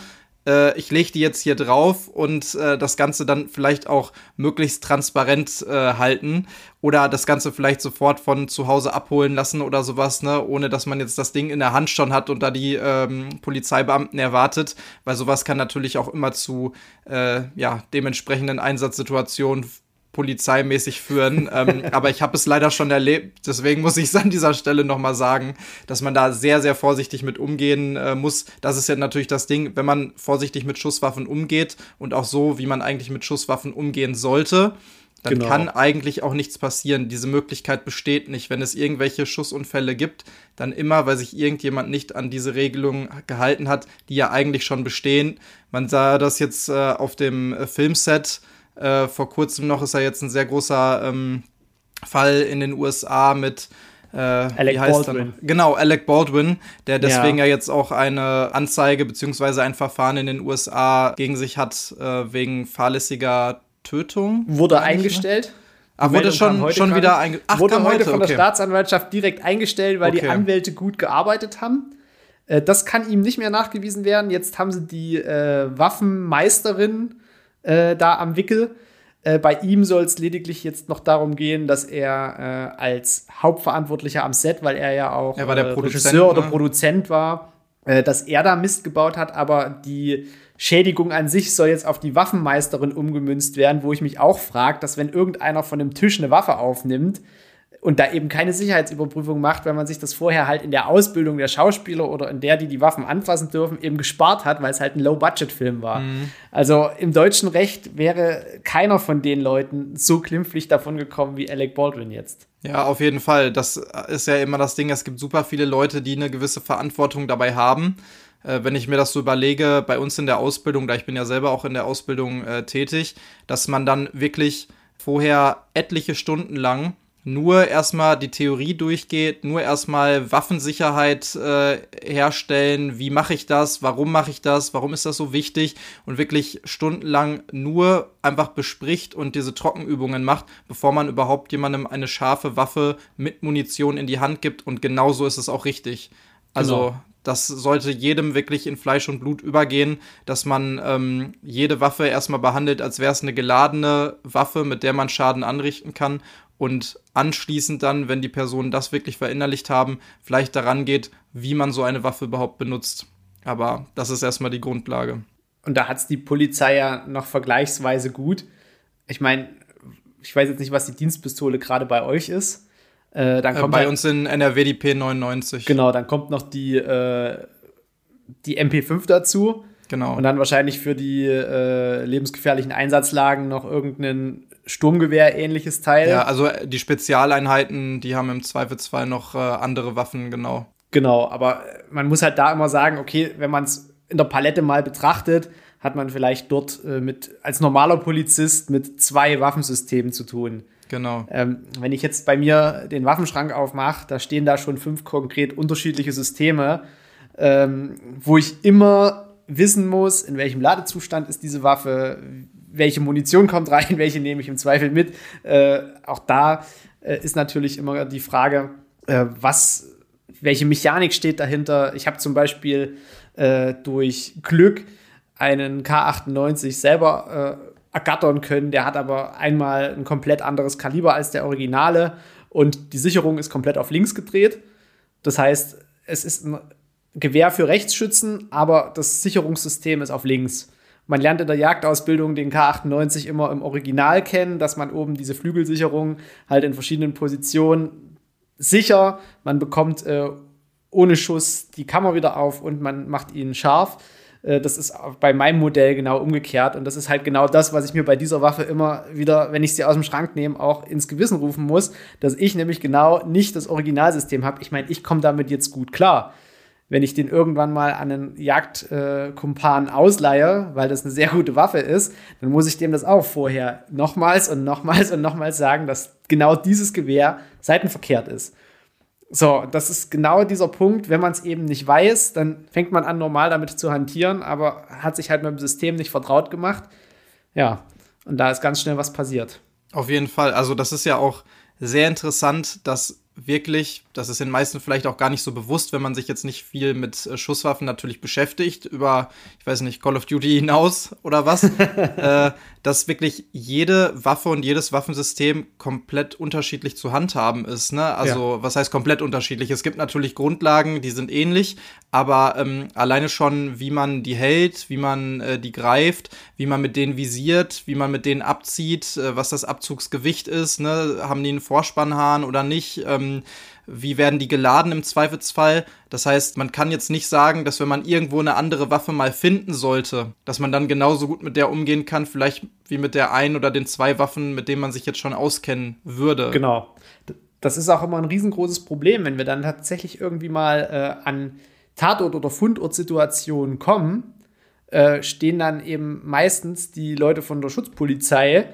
Äh, ich lege die jetzt hier drauf und äh, das Ganze dann vielleicht auch möglichst transparent äh, halten oder das Ganze vielleicht sofort von zu Hause abholen lassen oder sowas, ne, ohne dass man jetzt das Ding in der Hand schon hat und da die ähm, Polizeibeamten erwartet, weil sowas kann natürlich auch immer zu äh, ja, dementsprechenden Einsatzsituationen polizeimäßig führen. <laughs> ähm, aber ich habe es leider schon erlebt. Deswegen muss ich es an dieser Stelle nochmal sagen, dass man da sehr, sehr vorsichtig mit umgehen äh, muss. Das ist ja natürlich das Ding, wenn man vorsichtig mit Schusswaffen umgeht und auch so, wie man eigentlich mit Schusswaffen umgehen sollte, dann genau. kann eigentlich auch nichts passieren. Diese Möglichkeit besteht nicht. Wenn es irgendwelche Schussunfälle gibt, dann immer, weil sich irgendjemand nicht an diese Regelungen gehalten hat, die ja eigentlich schon bestehen. Man sah das jetzt äh, auf dem äh, Filmset äh, vor kurzem noch ist er jetzt ein sehr großer ähm, Fall in den USA mit äh, Alec Baldwin. Genau, Alec Baldwin, der deswegen ja. ja. jetzt auch eine Anzeige bzw. ein Verfahren in den USA gegen sich hat äh, wegen fahrlässiger Tötung. Wurde ne? eingestellt. Ne? Ach, wurde schon, schon wieder eingestellt. Wurde heute, von okay. der Staatsanwaltschaft direkt eingestellt, weil okay. die Anwälte gut gearbeitet haben. Äh, das kann ihm nicht mehr nachgewiesen werden. Jetzt haben sie die äh, Waffenmeisterin äh, da am Wickel. Äh, bei ihm soll es lediglich jetzt noch darum gehen, dass er äh, als Hauptverantwortlicher am Set, weil er ja auch er war der äh, Regisseur ne? oder Produzent war, äh, dass er da Mist gebaut hat, aber die Schädigung an sich soll jetzt auf die Waffenmeisterin umgemünzt werden, wo ich mich auch frage, dass wenn irgendeiner von dem Tisch eine Waffe aufnimmt, und da eben keine Sicherheitsüberprüfung macht, weil man sich das vorher halt in der Ausbildung der Schauspieler oder in der, die die Waffen anfassen dürfen, eben gespart hat, weil es halt ein Low-Budget-Film war. Mhm. Also im deutschen Recht wäre keiner von den Leuten so glimpflich davon gekommen wie Alec Baldwin jetzt. Ja, auf jeden Fall. Das ist ja immer das Ding. Es gibt super viele Leute, die eine gewisse Verantwortung dabei haben. Äh, wenn ich mir das so überlege, bei uns in der Ausbildung, da ich bin ja selber auch in der Ausbildung äh, tätig, dass man dann wirklich vorher etliche Stunden lang nur erstmal die Theorie durchgeht, nur erstmal Waffensicherheit äh, herstellen, wie mache ich das, warum mache ich das, warum ist das so wichtig? Und wirklich stundenlang nur einfach bespricht und diese Trockenübungen macht, bevor man überhaupt jemandem eine scharfe Waffe mit Munition in die Hand gibt. Und genau so ist es auch richtig. Also genau. das sollte jedem wirklich in Fleisch und Blut übergehen, dass man ähm, jede Waffe erstmal behandelt, als wäre es eine geladene Waffe, mit der man Schaden anrichten kann. Und anschließend dann, wenn die Personen das wirklich verinnerlicht haben, vielleicht daran geht, wie man so eine Waffe überhaupt benutzt. Aber das ist erstmal die Grundlage. Und da hat es die Polizei ja noch vergleichsweise gut. Ich meine, ich weiß jetzt nicht, was die Dienstpistole gerade bei euch ist. Äh, dann äh, kommt äh, bei halt, uns in NRW die P99. Genau, dann kommt noch die, äh, die MP5 dazu. Genau. Und dann wahrscheinlich für die äh, lebensgefährlichen Einsatzlagen noch irgendeinen Sturmgewehr-ähnliches Teil. Ja, also äh, die Spezialeinheiten, die haben im Zweifelsfall noch äh, andere Waffen, genau. Genau, aber äh, man muss halt da immer sagen, okay, wenn man es in der Palette mal betrachtet, hat man vielleicht dort äh, mit als normaler Polizist mit zwei Waffensystemen zu tun. Genau. Ähm, wenn ich jetzt bei mir den Waffenschrank aufmache, da stehen da schon fünf konkret unterschiedliche Systeme, ähm, wo ich immer wissen muss, in welchem Ladezustand ist diese Waffe, welche Munition kommt rein, <laughs> welche nehme ich im Zweifel mit. Äh, auch da äh, ist natürlich immer die Frage, äh, was, welche Mechanik steht dahinter. Ich habe zum Beispiel äh, durch Glück einen K98 selber äh, ergattern können. Der hat aber einmal ein komplett anderes Kaliber als der Originale und die Sicherung ist komplett auf links gedreht. Das heißt, es ist ein Gewehr für Rechtsschützen, aber das Sicherungssystem ist auf links. Man lernt in der Jagdausbildung den K98 immer im Original kennen, dass man oben diese Flügelsicherung halt in verschiedenen Positionen sicher, man bekommt äh, ohne Schuss die Kammer wieder auf und man macht ihn scharf. Äh, das ist bei meinem Modell genau umgekehrt und das ist halt genau das, was ich mir bei dieser Waffe immer wieder, wenn ich sie aus dem Schrank nehme, auch ins Gewissen rufen muss, dass ich nämlich genau nicht das Originalsystem habe. Ich meine, ich komme damit jetzt gut klar wenn ich den irgendwann mal an einen Jagdkumpan äh, ausleihe, weil das eine sehr gute Waffe ist, dann muss ich dem das auch vorher nochmals und nochmals und nochmals sagen, dass genau dieses Gewehr seitenverkehrt ist. So, das ist genau dieser Punkt. Wenn man es eben nicht weiß, dann fängt man an, normal damit zu hantieren, aber hat sich halt mit dem System nicht vertraut gemacht. Ja, und da ist ganz schnell was passiert. Auf jeden Fall. Also, das ist ja auch sehr interessant, dass wirklich das ist den meisten vielleicht auch gar nicht so bewusst, wenn man sich jetzt nicht viel mit äh, Schusswaffen natürlich beschäftigt, über, ich weiß nicht, Call of Duty hinaus oder was, <laughs> äh, dass wirklich jede Waffe und jedes Waffensystem komplett unterschiedlich zu handhaben ist. Ne? Also, ja. was heißt komplett unterschiedlich? Es gibt natürlich Grundlagen, die sind ähnlich, aber ähm, alleine schon, wie man die hält, wie man äh, die greift, wie man mit denen visiert, wie man mit denen abzieht, äh, was das Abzugsgewicht ist, ne? haben die einen Vorspannhahn oder nicht, ähm, wie werden die geladen im Zweifelsfall. Das heißt, man kann jetzt nicht sagen, dass wenn man irgendwo eine andere Waffe mal finden sollte, dass man dann genauso gut mit der umgehen kann, vielleicht wie mit der ein oder den zwei Waffen, mit denen man sich jetzt schon auskennen würde. Genau. Das ist auch immer ein riesengroßes Problem, wenn wir dann tatsächlich irgendwie mal äh, an Tatort- oder Fundortsituationen kommen, äh, stehen dann eben meistens die Leute von der Schutzpolizei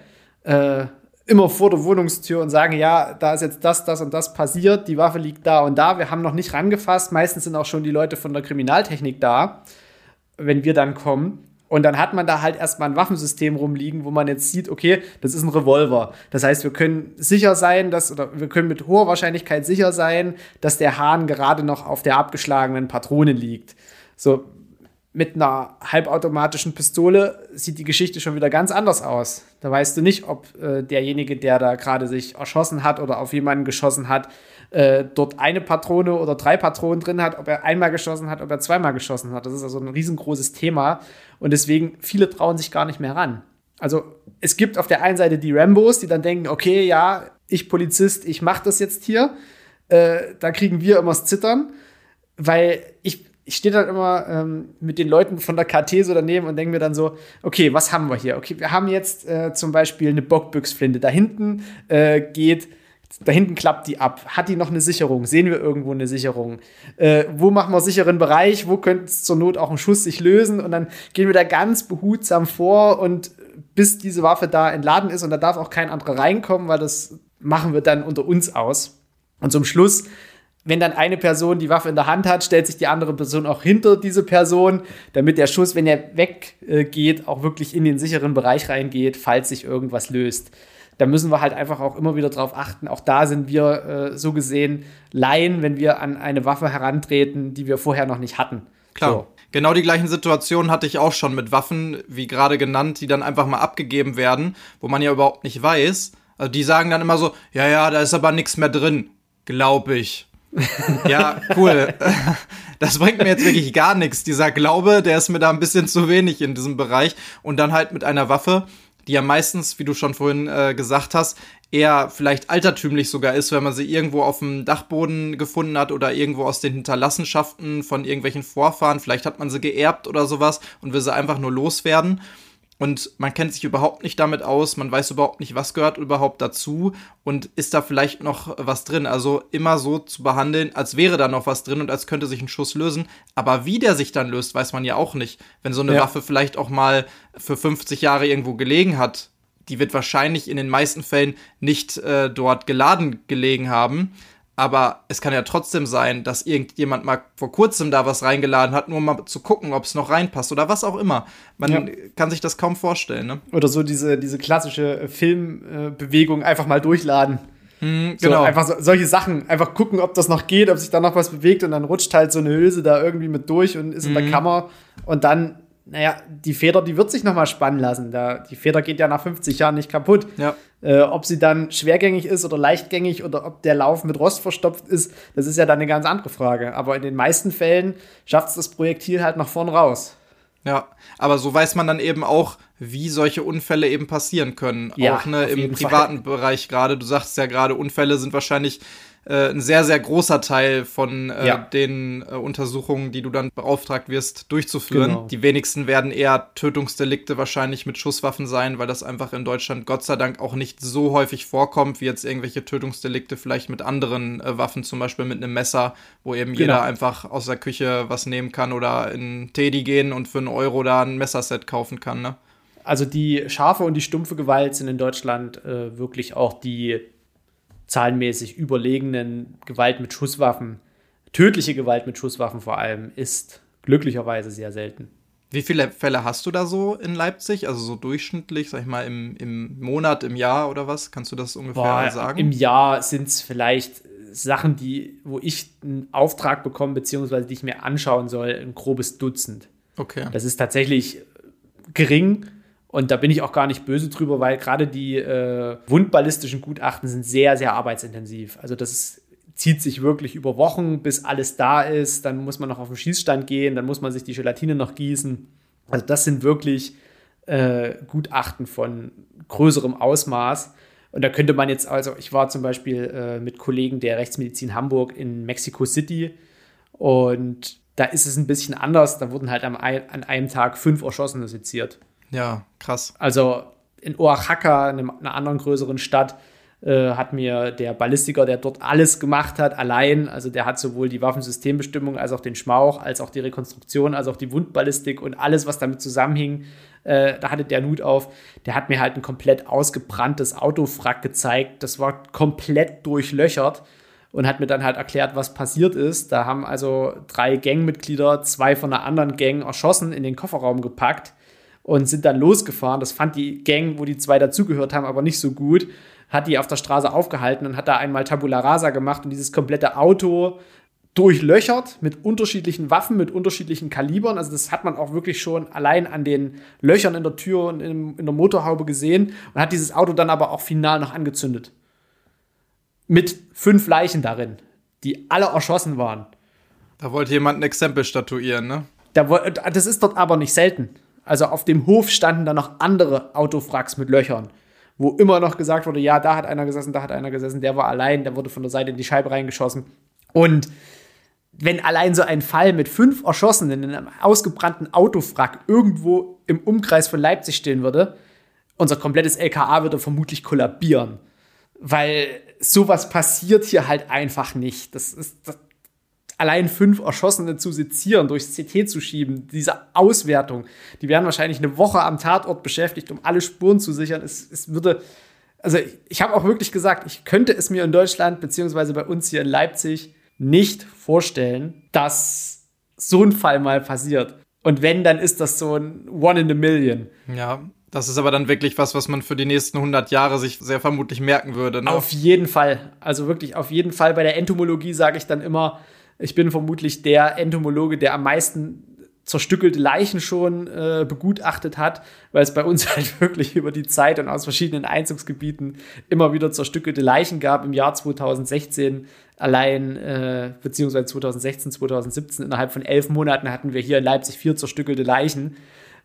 äh, immer vor der Wohnungstür und sagen, ja, da ist jetzt das, das und das passiert, die Waffe liegt da und da, wir haben noch nicht rangefasst. Meistens sind auch schon die Leute von der Kriminaltechnik da, wenn wir dann kommen. Und dann hat man da halt erstmal ein Waffensystem rumliegen, wo man jetzt sieht, okay, das ist ein Revolver. Das heißt, wir können sicher sein, dass, oder wir können mit hoher Wahrscheinlichkeit sicher sein, dass der Hahn gerade noch auf der abgeschlagenen Patrone liegt. So, mit einer halbautomatischen Pistole sieht die Geschichte schon wieder ganz anders aus. Da weißt du nicht, ob äh, derjenige, der da gerade sich erschossen hat oder auf jemanden geschossen hat, äh, dort eine Patrone oder drei Patronen drin hat, ob er einmal geschossen hat, ob er zweimal geschossen hat. Das ist also ein riesengroßes Thema und deswegen viele trauen sich gar nicht mehr ran. Also es gibt auf der einen Seite die Rambos, die dann denken, okay, ja, ich Polizist, ich mach das jetzt hier. Äh, da kriegen wir immer das Zittern, weil ich ich stehe dann immer ähm, mit den Leuten von der KT so daneben und denke mir dann so, okay, was haben wir hier? Okay, wir haben jetzt äh, zum Beispiel eine Bockbüchsflinte. Da hinten äh, geht, da hinten klappt die ab. Hat die noch eine Sicherung? Sehen wir irgendwo eine Sicherung? Äh, wo machen wir sicheren Bereich? Wo könnte es zur Not auch ein Schuss sich lösen? Und dann gehen wir da ganz behutsam vor und bis diese Waffe da entladen ist und da darf auch kein anderer reinkommen, weil das machen wir dann unter uns aus. Und zum Schluss wenn dann eine Person die Waffe in der Hand hat, stellt sich die andere Person auch hinter diese Person, damit der Schuss, wenn er weggeht, auch wirklich in den sicheren Bereich reingeht, falls sich irgendwas löst. Da müssen wir halt einfach auch immer wieder drauf achten. Auch da sind wir äh, so gesehen Laien, wenn wir an eine Waffe herantreten, die wir vorher noch nicht hatten. Klar. So. Genau die gleichen Situationen hatte ich auch schon mit Waffen, wie gerade genannt, die dann einfach mal abgegeben werden, wo man ja überhaupt nicht weiß. Also die sagen dann immer so, ja, ja, da ist aber nichts mehr drin, glaube ich. Ja, cool. <laughs> Das bringt mir jetzt wirklich gar nichts. Dieser Glaube, der ist mir da ein bisschen zu wenig in diesem Bereich. Und dann halt mit einer Waffe, die ja meistens, wie du schon vorhin äh, gesagt hast, eher vielleicht altertümlich sogar ist, wenn man sie irgendwo auf dem Dachboden gefunden hat oder irgendwo aus den Hinterlassenschaften von irgendwelchen Vorfahren. Vielleicht hat man sie geerbt oder sowas und will sie einfach nur loswerden und man kennt sich überhaupt nicht damit aus, man weiß überhaupt nicht, was gehört überhaupt dazu und ist da vielleicht noch was drin. Also immer so zu behandeln, als wäre da noch was drin und als könnte sich ein Schuss lösen. Aber wie der sich dann löst, weiß man ja auch nicht. Wenn so eine ja. Waffe vielleicht auch mal für 50 Jahre irgendwo gelegen hat, die wird wahrscheinlich in den meisten Fällen nicht äh, dort geladen gelegen haben. Aber es kann ja trotzdem sein, dass irgendjemand mal vor kurzem da was reingeladen hat, nur mal zu gucken, ob es noch reinpasst oder was auch immer. Man ja. kann sich das kaum vorstellen. Ne? Oder so diese, diese klassische Filmbewegung einfach mal durchladen. Mhm, genau. So, einfach so, solche Sachen. Einfach gucken, ob das noch geht, ob sich da noch was bewegt und dann rutscht halt so eine Hülse da irgendwie mit durch und ist mhm. in der mhm. Kammer und dann naja, die Feder, die wird sich noch mal spannen lassen. Da, die Feder geht ja nach 50 Jahren nicht kaputt. Ja. Äh, ob sie dann schwergängig ist oder leichtgängig oder ob der Lauf mit Rost verstopft ist, das ist ja dann eine ganz andere Frage. Aber in den meisten Fällen schafft es das Projektil halt nach vorn raus. Ja, aber so weiß man dann eben auch, wie solche Unfälle eben passieren können. Ja, auch ne, im privaten Fall. Bereich gerade. Du sagst ja gerade, Unfälle sind wahrscheinlich äh, ein sehr, sehr großer Teil von äh, ja. den äh, Untersuchungen, die du dann beauftragt wirst, durchzuführen. Genau. Die wenigsten werden eher Tötungsdelikte wahrscheinlich mit Schusswaffen sein, weil das einfach in Deutschland Gott sei Dank auch nicht so häufig vorkommt, wie jetzt irgendwelche Tötungsdelikte vielleicht mit anderen äh, Waffen, zum Beispiel mit einem Messer, wo eben genau. jeder einfach aus der Küche was nehmen kann oder in Teddy gehen und für einen Euro da ein Messerset kaufen kann, ne? Also die scharfe und die stumpfe Gewalt sind in Deutschland äh, wirklich auch die zahlenmäßig überlegenen Gewalt mit Schusswaffen, tödliche Gewalt mit Schusswaffen vor allem, ist glücklicherweise sehr selten. Wie viele Fälle hast du da so in Leipzig? Also so durchschnittlich, sag ich mal, im, im Monat, im Jahr oder was? Kannst du das ungefähr Boah, sagen? Im Jahr sind es vielleicht Sachen, die, wo ich einen Auftrag bekomme, beziehungsweise die ich mir anschauen soll, ein grobes Dutzend. Okay. Das ist tatsächlich gering und da bin ich auch gar nicht böse drüber, weil gerade die äh, wundballistischen Gutachten sind sehr, sehr arbeitsintensiv. Also das ist, zieht sich wirklich über Wochen, bis alles da ist. Dann muss man noch auf den Schießstand gehen, dann muss man sich die Gelatine noch gießen. Also das sind wirklich äh, Gutachten von größerem Ausmaß. Und da könnte man jetzt, also ich war zum Beispiel äh, mit Kollegen der Rechtsmedizin Hamburg in Mexico City und da ist es ein bisschen anders. Da wurden halt am, an einem Tag fünf Erschossene seziert. Ja, krass. Also in Oaxaca, einer anderen größeren Stadt, äh, hat mir der Ballistiker, der dort alles gemacht hat, allein, also der hat sowohl die Waffensystembestimmung als auch den Schmauch, als auch die Rekonstruktion, als auch die Wundballistik und alles, was damit zusammenhing, äh, da hatte der Nut auf. Der hat mir halt ein komplett ausgebranntes Autofrack gezeigt. Das war komplett durchlöchert und hat mir dann halt erklärt, was passiert ist. Da haben also drei Gangmitglieder zwei von einer anderen Gang erschossen, in den Kofferraum gepackt und sind dann losgefahren. Das fand die Gang, wo die zwei dazugehört haben, aber nicht so gut. Hat die auf der Straße aufgehalten und hat da einmal Tabula Rasa gemacht und dieses komplette Auto durchlöchert mit unterschiedlichen Waffen, mit unterschiedlichen Kalibern. Also das hat man auch wirklich schon allein an den Löchern in der Tür und in, der Motorhaube gesehen und hat dieses Auto dann aber auch final noch angezündet. Mit fünf Leichen darin, die alle erschossen waren. Da wollte jemand ein Exempel statuieren, ne? das ist dort aber nicht selten. Also auf dem Hof standen da noch andere Autofracks mit Löchern, wo immer noch gesagt wurde, ja, da hat einer gesessen, da hat einer gesessen, der war allein, der wurde von der Seite in die Scheibe reingeschossen. Und wenn allein so ein Fall mit fünf Erschossenen in einem ausgebrannten Autofrack irgendwo im Umkreis von Leipzig stehen würde, unser komplettes LKA würde vermutlich kollabieren. Weil sowas passiert hier halt einfach nicht. Das ist, das, allein fünf Erschossene zu sezieren, durchs CT zu schieben, diese Auswertung, die werden wahrscheinlich eine Woche am Tatort beschäftigt, um alle Spuren zu sichern. Es, es würde, also ich, ich habe auch wirklich gesagt, ich könnte es mir in Deutschland, beziehungsweise bei uns hier in Leipzig, nicht vorstellen, dass so ein Fall mal passiert. Und wenn, dann ist das so ein One in a Million. Ja, das ist aber dann wirklich was, was man für die nächsten 100 Jahre sich sehr vermutlich merken würde. Ne? Auf jeden Fall. Also wirklich auf jeden Fall. Bei der Entomologie sage ich dann immer, ich bin vermutlich der Entomologe, der am meisten zerstückelte Leichen schon äh, begutachtet hat, weil es bei uns <laughs> halt wirklich über die Zeit und aus verschiedenen Einzugsgebieten immer wieder zerstückelte Leichen gab. Im Jahr 2016 allein, äh, beziehungsweise 2016, 2017, innerhalb von elf Monaten hatten wir hier in Leipzig vier zerstückelte Leichen.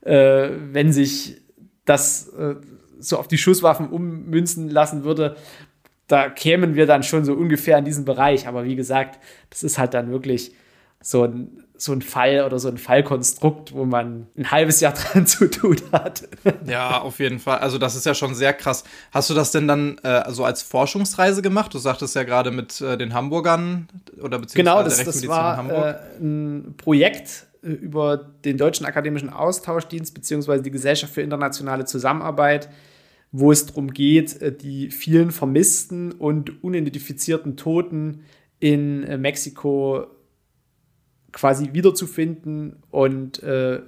Äh, wenn sich das äh, so auf die Schusswaffen ummünzen lassen würde, da kämen wir dann schon so ungefähr in diesen Bereich. Aber wie gesagt, das ist halt dann wirklich so ein, so ein Fall oder so ein Fallkonstrukt, wo man ein halbes Jahr <laughs> dran zu tun hat. Ja, auf jeden Fall. Also das ist ja schon sehr krass. Hast du das denn dann äh, so als Forschungsreise gemacht? Du sagtest ja gerade mit äh, den Hamburgern oder beziehungsweise genau, das, das war äh, ein Projekt äh, über den Deutschen Akademischen Austauschdienst beziehungsweise die Gesellschaft für internationale Zusammenarbeit wo es darum geht, äh, die vielen vermissten und unidentifizierten Toten in äh, Mexiko quasi wiederzufinden und äh,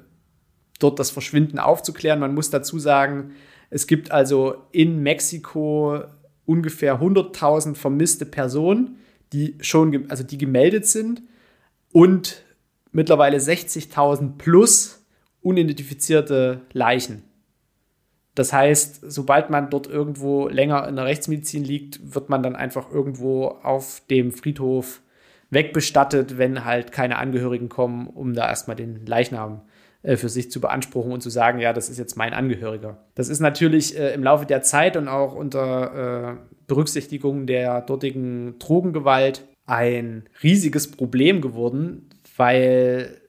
dort das Verschwinden aufzuklären. Man muss dazu sagen, es gibt also in Mexiko ungefähr 100.000 vermisste Personen, die schon, also die gemeldet sind und mittlerweile 60.000 plus unidentifizierte Leichen. Das heißt, sobald man dort irgendwo länger in der Rechtsmedizin liegt, wird man dann einfach irgendwo auf dem Friedhof wegbestattet, wenn halt keine Angehörigen kommen, um da erstmal den Leichnam äh, für sich zu beanspruchen und zu sagen, ja, das ist jetzt mein Angehöriger. Das ist natürlich äh, im Laufe der Zeit und auch unter äh, Berücksichtigung der dortigen Drogengewalt ein riesiges Problem geworden, weil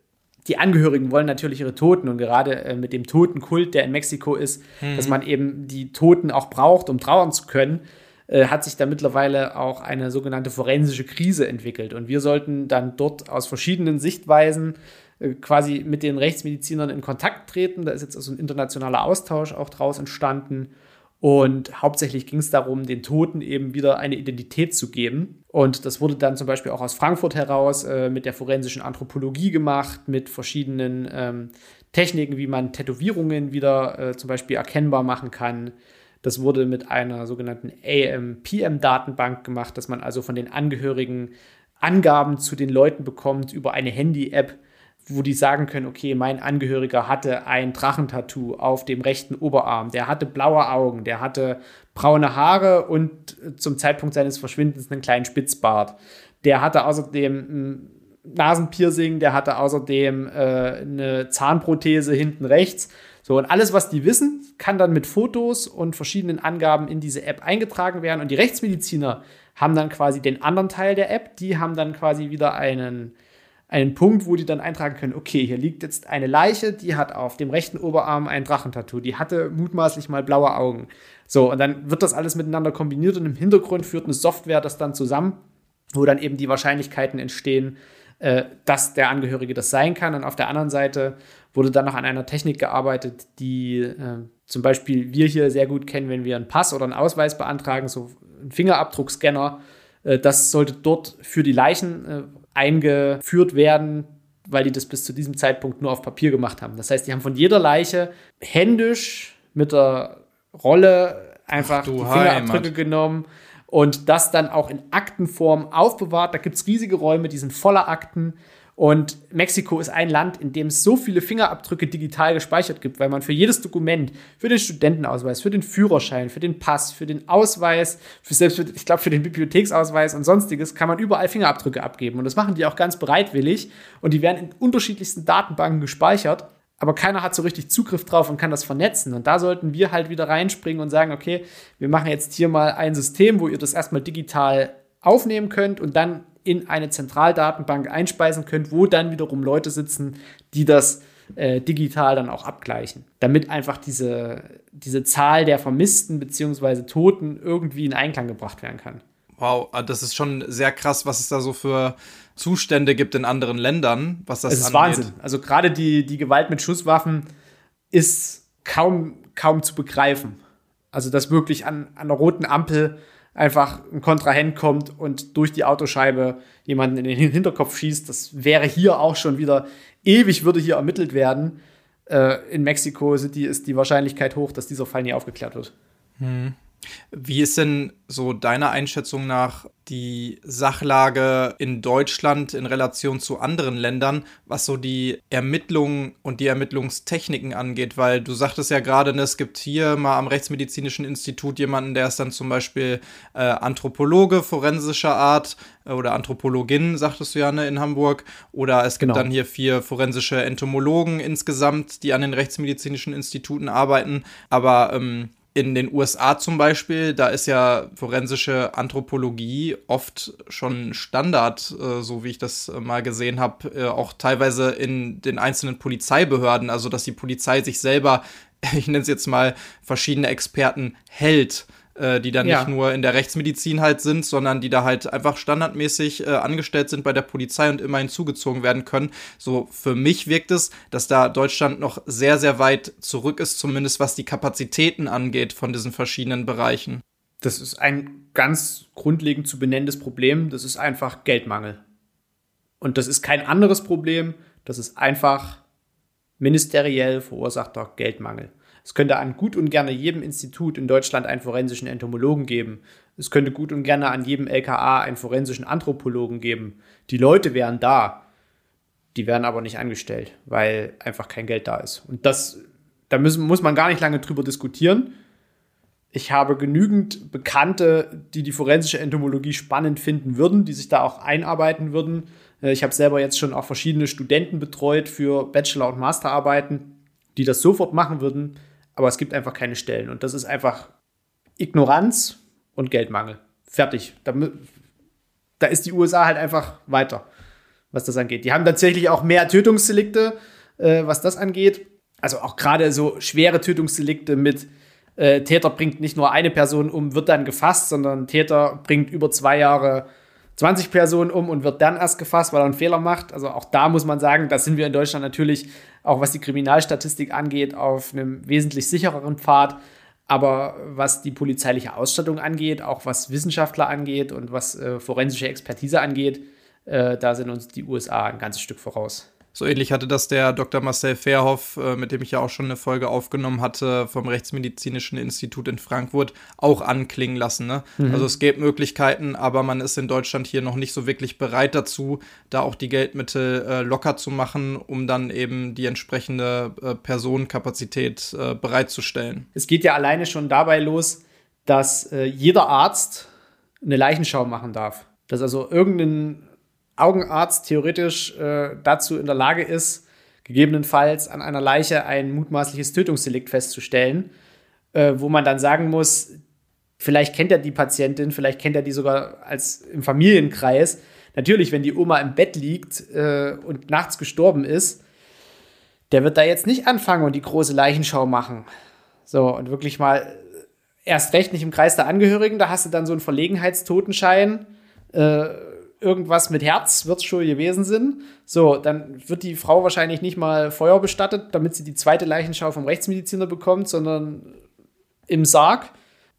die Angehörigen wollen natürlich ihre Toten und gerade äh, mit dem Totenkult, der in Mexiko ist, mhm. dass man eben die Toten auch braucht, um trauern zu können, äh, hat sich da mittlerweile auch eine sogenannte forensische Krise entwickelt. Und wir sollten dann dort aus verschiedenen Sichtweisen äh, quasi mit den Rechtsmedizinern in Kontakt treten. Da ist jetzt also ein internationaler Austausch auch draus entstanden. Und hauptsächlich ging es darum, den Toten eben wieder eine Identität zu geben. Und das wurde dann zum Beispiel auch aus Frankfurt heraus äh, mit der forensischen Anthropologie gemacht, mit verschiedenen ähm, Techniken, wie man Tätowierungen wieder äh, zum Beispiel erkennbar machen kann, Das wurde mit einer sogenannten AMPM-Datenbank gemacht, dass man also von den Angehörigen Angaben zu den Leuten bekommt über eine Handy-App, wo die sagen können, okay, mein Angehöriger hatte ein Drachentattoo auf dem rechten Oberarm, der hatte blaue Augen, der hatte braune Haare und zum Zeitpunkt seines Verschwindens einen kleinen Spitzbart. Der hatte außerdem ein Nasenpiercing, der hatte außerdem äh, eine Zahnprothese hinten rechts. So, und alles, was die wissen, kann dann mit Fotos und verschiedenen Angaben in diese App eingetragen werden. Und die Rechtsmediziner haben dann quasi den anderen Teil der App, die haben dann quasi wieder einen, einen Punkt, wo die dann eintragen können, okay, hier liegt jetzt eine Leiche, die hat auf dem rechten Oberarm ein Drachentattoo, die hatte mutmaßlich mal blaue Augen. So, und dann wird das alles miteinander kombiniert und im Hintergrund führt eine Software das dann zusammen, wo dann eben die Wahrscheinlichkeiten entstehen, äh, dass der Angehörige das sein kann. Und auf der anderen Seite wurde dann noch an einer Technik gearbeitet, die äh, zum Beispiel wir hier sehr gut kennen, wenn wir einen Pass oder einen Ausweis beantragen, so ein Fingerabdruckscanner. Äh, das sollte dort für die Leichen äh, eingeführt werden, weil die das bis zu diesem Zeitpunkt nur auf Papier gemacht haben. Das heißt, die haben von jeder Leiche händisch mit der Rolle einfach die Fingerabdrücke Heimat. genommen und das dann auch in Aktenform aufbewahrt. Da gibt es riesige Räume, die sind voller Akten. Und Mexiko ist ein Land, in dem es so viele Fingerabdrücke digital gespeichert gibt, weil man für jedes Dokument, für den Studentenausweis, für den Führerschein, für den Pass, für den Ausweis, für selbst für, ich glaube für den Bibliotheksausweis und sonstiges, kann man überall Fingerabdrücke abgeben. Und das machen die auch ganz bereitwillig. Und die werden in unterschiedlichsten Datenbanken gespeichert. Aber keiner hat so richtig Zugriff drauf und kann das vernetzen. Und da sollten wir halt wieder reinspringen und sagen, okay, wir machen jetzt hier mal ein System, wo ihr das erstmal digital aufnehmen könnt und dann in eine Zentraldatenbank einspeisen könnt, wo dann wiederum Leute sitzen, die das äh, digital dann auch abgleichen, damit einfach diese, diese Zahl der Vermissten bzw. Toten irgendwie in Einklang gebracht werden kann. Wow, ah, das ist schon sehr krass, was es da so für Zustände gibt in anderen Ländern, was das Es ist angeht. Wahnsinn. Also gerade die, die Gewalt mit Schusswaffen ist kaum, kaum zu begreifen. Also dass wirklich an, an der roten Ampel einfach ein Kontrahent kommt und durch die Autoscheibe jemanden in den Hinterkopf schießt. Das wäre hier auch schon wieder ewig, würde hier ermittelt werden. Äh, in Mexiko City ist die Wahrscheinlichkeit hoch, dass dieser Fall nie aufgeklärt wird. Hm. Wie ist denn so deiner Einschätzung nach die Sachlage in Deutschland in Relation zu anderen Ländern, was so die Ermittlungen und die Ermittlungstechniken angeht? Weil du sagtest ja gerade, ne, es gibt hier mal am Rechtsmedizinischen Institut jemanden, der ist dann zum Beispiel äh, Anthropologe forensischer Art äh, oder Anthropologin, sagtest du ja ne, in Hamburg. Oder es gibt genau. dann hier vier forensische Entomologen insgesamt, die an den Rechtsmedizinischen Instituten arbeiten. Aber ähm, in den USA zum Beispiel, da ist ja forensische Anthropologie oft schon Standard, äh, so wie ich das äh, mal gesehen habe, äh, auch teilweise in den einzelnen Polizeibehörden, also dass die Polizei sich selber, <laughs> ich nenne es jetzt mal, verschiedene Experten hält äh, die dann ja. nicht nur in der Rechtsmedizin halt sind, sondern die da halt einfach standardmäßig äh, angestellt sind bei der Polizei und immer hinzugezogen werden können. So für mich wirkt es, dass da Deutschland noch sehr, sehr weit zurück ist, zumindest was die Kapazitäten angeht von diesen verschiedenen Bereichen. Das ist ein ganz grundlegend zu benennendes Problem. Das ist einfach Geldmangel. Und das ist kein anderes Problem. Das ist einfach ministeriell verursachter Geldmangel. Es könnte an gut und gerne jedem Institut in Deutschland einen forensischen Entomologen geben. Es könnte gut und gerne an jedem LKA einen forensischen Anthropologen geben. Die Leute wären da. Die werden aber nicht angestellt, weil einfach kein Geld da ist. Und das, da müssen, muss man gar nicht lange drüber diskutieren. Ich habe genügend Bekannte, die die forensische Entomologie spannend finden würden, die sich da auch einarbeiten würden. Äh, ich habe selber jetzt schon auch verschiedene Studenten betreut für Bachelor- und Masterarbeiten, die das sofort machen würden aber es gibt einfach keine Stellen. Und das ist einfach Ignoranz und Geldmangel. Fertig. Da, da ist die USA halt einfach weiter, was das angeht. Die haben tatsächlich auch mehr Tötungsdelikte, äh, was das angeht. Also auch gerade so schwere Tötungsdelikte mit äh, Täter bringt nicht nur eine Person um, wird dann gefasst, sondern Täter bringt über zwei Jahre 20 Personen um und wird dann erst gefasst, weil er einen Fehler macht. Also auch da muss man sagen, da sind wir in Deutschland natürlich, auch was die Kriminalstatistik angeht, auf einem wesentlich sichereren Pfad. Aber was die polizeiliche Ausstattung angeht, auch was Wissenschaftler angeht und was äh, forensische Expertise angeht, äh, da sind uns die USA ein ganzes Stück voraus. So ähnlich hatte das der Dr. Marcel Verhoff, äh, mit dem ich ja auch schon eine Folge aufgenommen hatte, vom Rechtsmedizinischen Institut in Frankfurt, auch anklingen lassen. Ne? Mhm. Also es gäbe Möglichkeiten, aber man ist in Deutschland hier noch nicht so wirklich bereit dazu, da auch die Geldmittel äh, locker zu machen, um dann eben die entsprechende äh, Personenkapazität äh, bereitzustellen. Es geht ja alleine schon dabei los, dass äh, jeder Arzt eine Leichenschau machen darf. Dass also irgendein Augenarzt theoretisch äh, dazu in der Lage ist, gegebenenfalls an einer Leiche ein mutmaßliches Tötungsdelikt festzustellen, äh, wo man dann sagen muss, vielleicht kennt er die Patientin, vielleicht kennt er die sogar als im Familienkreis. Natürlich, wenn die Oma im Bett liegt äh, und nachts gestorben ist, der wird da jetzt nicht anfangen und die große Leichenschau machen. So, und wirklich mal erst recht nicht im Kreis der Angehörigen, da hast du dann so einen Verlegenheitstotenschein. Äh, irgendwas mit Herz wird es schon gewesen sein. So, dann wird die Frau wahrscheinlich nicht mal Feuer bestattet, damit sie die zweite Leichenschau vom Rechtsmediziner bekommt, sondern im Sarg.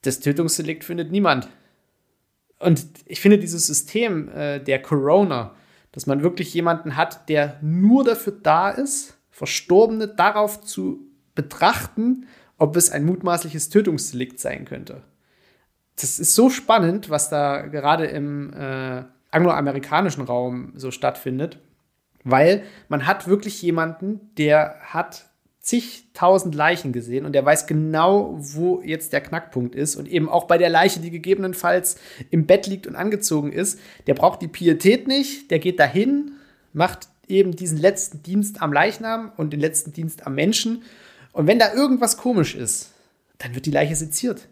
Das Tötungsdelikt findet niemand. Und ich finde dieses System äh, der Corona, dass man wirklich jemanden hat, der nur dafür da ist, Verstorbene darauf zu betrachten, ob es ein mutmaßliches Tötungsdelikt sein könnte. Das ist so spannend, was da gerade im äh, angloamerikanischen Raum so stattfindet, weil man hat wirklich jemanden, der hat zigtausend Leichen gesehen und der weiß genau, wo jetzt der Knackpunkt ist. Und eben auch bei der Leiche, die gegebenenfalls im Bett liegt und angezogen ist, der braucht die Pietät nicht, der geht dahin, macht eben diesen letzten Dienst am Leichnam und den letzten Dienst am Menschen und wenn da irgendwas komisch ist, dann wird die Leiche seziert.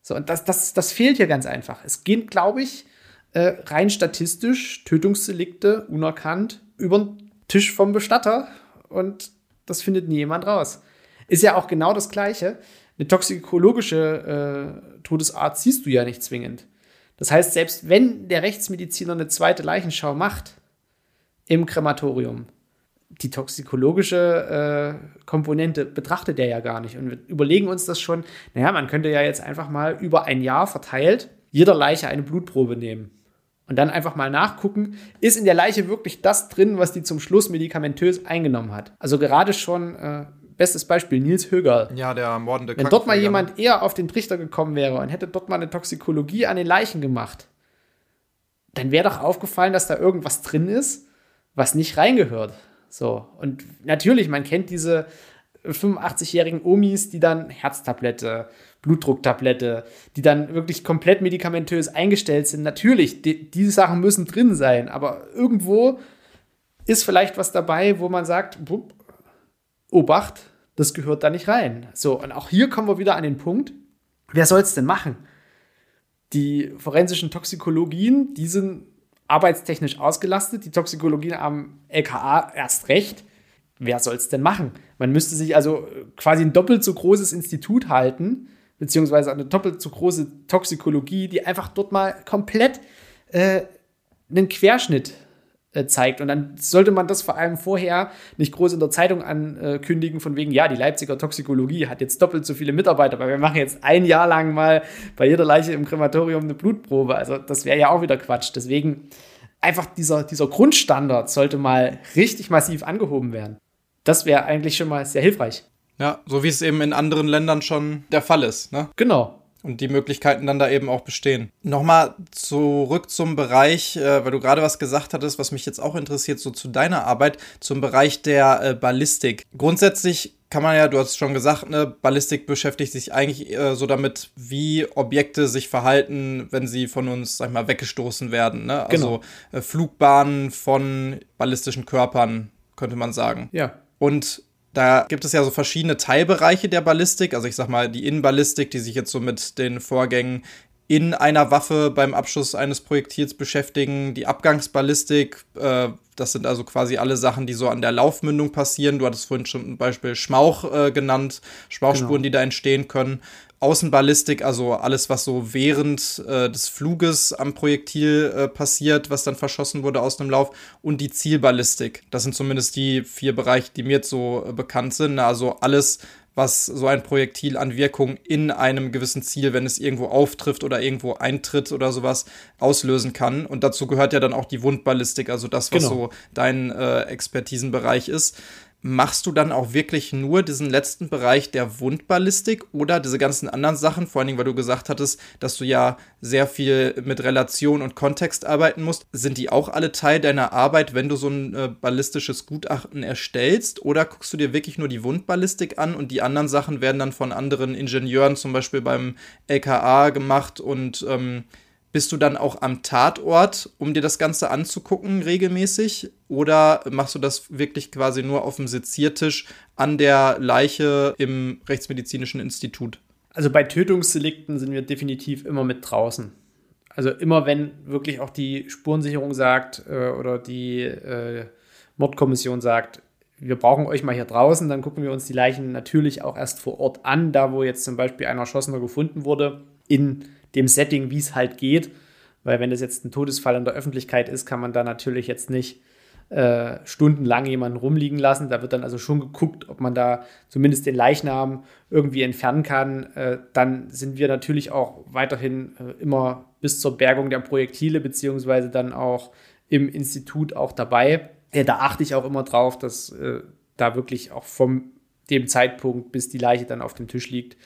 So, und das, das, das fehlt hier ganz einfach. Es geht, glaube ich, äh, rein statistisch Tötungsdelikte unerkannt über den Tisch vom Bestatter und das findet nie jemand raus. Ist ja auch genau das Gleiche. Eine toxikologische äh, Todesart siehst du ja nicht zwingend. Das heißt, selbst wenn der Rechtsmediziner eine zweite Leichenschau macht im Krematorium, die toxikologische äh, Komponente betrachtet er ja gar nicht. Und wir überlegen uns das schon, naja, man könnte ja jetzt einfach mal über ein Jahr verteilt jeder Leiche eine Blutprobe nehmen. Und dann einfach mal nachgucken, ist in der Leiche wirklich das drin, was die zum Schluss medikamentös eingenommen hat. Also gerade schon, äh, bestes Beispiel, Nils Höger. Ja, der mordende Wenn dort mal jemand eher auf den Trichter gekommen wäre und hätte dort mal eine Toxikologie an den Leichen gemacht, dann wäre doch aufgefallen, dass da irgendwas drin ist, was nicht reingehört. So, und natürlich, man kennt diese 85-jährigen Omis, die dann Herztablette, Blutdrucktablette, die dann wirklich komplett medikamentös eingestellt sind. Natürlich, die, diese Sachen müssen drin sein, aber irgendwo ist vielleicht was dabei, wo man sagt, bup, Obacht, das gehört da nicht rein. So, und auch hier kommen wir wieder an den Punkt, wer soll es denn machen? Die forensischen Toxikologien, die sind arbeitstechnisch ausgelastet, die Toxikologien am LKA erst recht. Wer soll es denn machen? Man müsste sich also quasi ein doppelt so großes Institut halten, beziehungsweise eine doppelt so große Toxikologie, die einfach dort mal komplett äh, einen Querschnitt äh, zeigt. Und dann sollte man das vor allem vorher nicht groß in der Zeitung ankündigen, von wegen, ja, die Leipziger Toxikologie hat jetzt doppelt so viele Mitarbeiter, weil wir machen jetzt ein Jahr lang mal bei jeder Leiche im Krematorium eine Blutprobe. Also das wäre ja auch wieder Quatsch. Deswegen einfach dieser, dieser Grundstandard sollte mal richtig massiv angehoben werden. Das wäre eigentlich schon mal sehr hilfreich. Ja, so wie es eben in anderen Ländern schon der Fall ist. Ne? Genau und die Möglichkeiten dann da eben auch bestehen. Nochmal zurück zum Bereich, äh, weil du gerade was gesagt hattest, was mich jetzt auch interessiert, so zu deiner Arbeit, zum Bereich der äh, Ballistik. Grundsätzlich kann man ja, du hast schon gesagt, ne, Ballistik beschäftigt sich eigentlich äh, so damit, wie Objekte sich verhalten, wenn sie von uns, sag ich mal, weggestoßen werden. Ne? Also genau. Flugbahnen von ballistischen Körpern, könnte man sagen. Ja. Und da gibt es ja so verschiedene Teilbereiche der Ballistik. Also ich sag mal, die Innenballistik, die sich jetzt so mit den Vorgängen in einer Waffe beim Abschuss eines Projektils beschäftigen. Die Abgangsballistik, äh, das sind also quasi alle Sachen, die so an der Laufmündung passieren. Du hattest vorhin schon ein Beispiel Schmauch äh, genannt, Schmauchspuren, genau. die da entstehen können. Außenballistik, also alles, was so während äh, des Fluges am Projektil äh, passiert, was dann verschossen wurde aus einem Lauf, und die Zielballistik. Das sind zumindest die vier Bereiche, die mir jetzt so äh, bekannt sind. Also alles, was so ein Projektil an Wirkung in einem gewissen Ziel, wenn es irgendwo auftrifft oder irgendwo eintritt oder sowas, auslösen kann. Und dazu gehört ja dann auch die Wundballistik, also das, was genau. so dein äh, Expertisenbereich ist machst du dann auch wirklich nur diesen letzten Bereich der Wundballistik oder diese ganzen anderen Sachen, vor allen Dingen, weil du gesagt hattest, dass du ja sehr viel mit Relation und Kontext arbeiten musst, sind die auch alle Teil deiner Arbeit, wenn du so ein äh, ballistisches Gutachten erstellst? Oder guckst du dir wirklich nur die Wundballistik an und die anderen Sachen werden dann von anderen Ingenieuren zum Beispiel beim LKA gemacht und ähm, bist du dann auch am Tatort, um dir das Ganze anzugucken regelmäßig? Oder machst du das wirklich quasi nur auf dem Seziertisch an der Leiche im Rechtsmedizinischen Institut? Also bei Tötungsdelikten sind wir definitiv immer mit draußen. Also immer wenn wirklich auch die Spurensicherung sagt äh, oder die äh, Mordkommission sagt, wir brauchen euch mal hier draußen, dann gucken wir uns die Leichen natürlich auch erst vor Ort an, da wo jetzt zum Beispiel ein Erschossener gefunden wurde, in dem Setting, wie es halt geht. Weil wenn das jetzt ein Todesfall in der Öffentlichkeit ist, kann man da natürlich jetzt nicht äh, stundenlang jemanden rumliegen lassen. Da wird dann also schon geguckt, ob man da zumindest den Leichnam irgendwie entfernen kann. Äh, dann sind wir natürlich auch weiterhin äh, immer bis zur Bergung der Projektile beziehungsweise dann auch im Institut auch dabei. da achte ich auch immer drauf, dass äh, da wirklich auch vom dem Zeitpunkt, bis die Leiche dann auf dem Tisch liegt,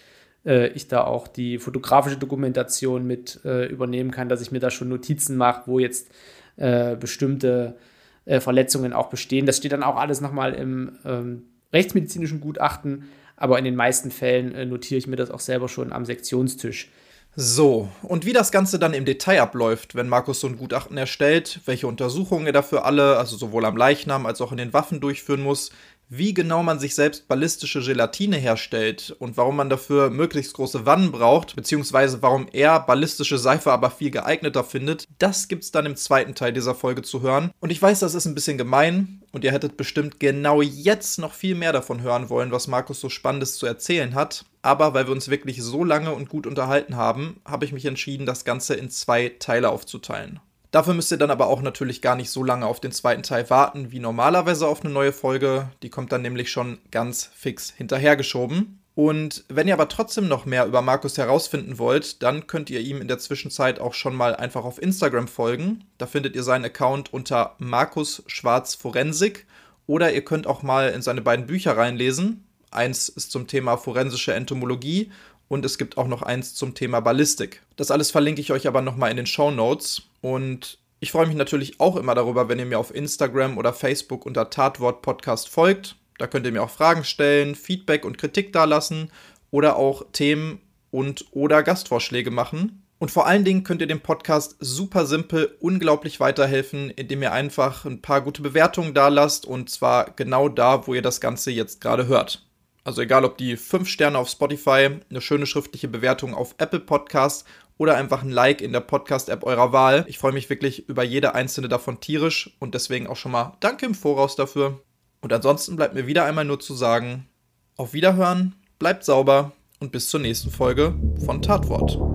äh, ich da auch die fotografische Dokumentation mit äh, übernehmen kann, dass ich mir da schon Notizen mache, wo jetzt äh, bestimmte äh, Verletzungen auch bestehen. Das steht dann auch alles nochmal im ähm, rechtsmedizinischen Gutachten, aber in den meisten Fällen äh, notiere ich mir das auch selber schon am Sektionstisch. So, und wie das Ganze dann im Detail abläuft, wenn Markus so ein Gutachten erstellt, welche Untersuchungen er dafür alle, also sowohl am Leichnam als auch in den Waffen durchführen muss, wie genau man sich selbst ballistische Gelatine herstellt und warum man dafür möglichst große Wannen braucht, beziehungsweise warum er ballistische Seife aber viel geeigneter findet, das gibt's dann im zweiten Teil dieser Folge zu hören. Und ich weiß, das ist ein bisschen gemein und ihr hättet bestimmt genau jetzt noch viel mehr davon hören wollen, was Markus so Spannendes zu erzählen hat. Aber weil wir uns wirklich so lange und gut unterhalten haben, habe ich mich entschieden, das Ganze in zwei Teile aufzuteilen. Dafür müsst ihr dann aber auch natürlich gar nicht so lange auf den zweiten Teil warten, wie normalerweise auf eine neue Folge. Die kommt dann nämlich schon ganz fix hinterhergeschoben. Und wenn ihr aber trotzdem noch mehr über Markus herausfinden wollt, dann könnt ihr ihm in der Zwischenzeit auch schon mal einfach auf Instagram folgen. Da findet ihr seinen Account unter Markus Schwarz Forensik. Oder ihr könnt auch mal in seine beiden Bücher reinlesen. Eins ist zum Thema forensische Entomologie und es gibt auch noch eins zum Thema Ballistik. Das alles verlinke ich euch aber nochmal in den Show Notes. Und ich freue mich natürlich auch immer darüber, wenn ihr mir auf Instagram oder Facebook unter Tatwort Podcast folgt. Da könnt ihr mir auch Fragen stellen, Feedback und Kritik dalassen oder auch Themen und oder Gastvorschläge machen. Und vor allen Dingen könnt ihr dem Podcast super simpel unglaublich weiterhelfen, indem ihr einfach ein paar gute Bewertungen da lasst und zwar genau da, wo ihr das Ganze jetzt gerade hört. Also egal ob die 5 Sterne auf Spotify, eine schöne schriftliche Bewertung auf Apple Podcasts oder einfach ein Like in der Podcast-App eurer Wahl. Ich freue mich wirklich über jede einzelne davon tierisch und deswegen auch schon mal Danke im Voraus dafür. Und ansonsten bleibt mir wieder einmal nur zu sagen, auf Wiederhören, bleibt sauber und bis zur nächsten Folge von Tatwort.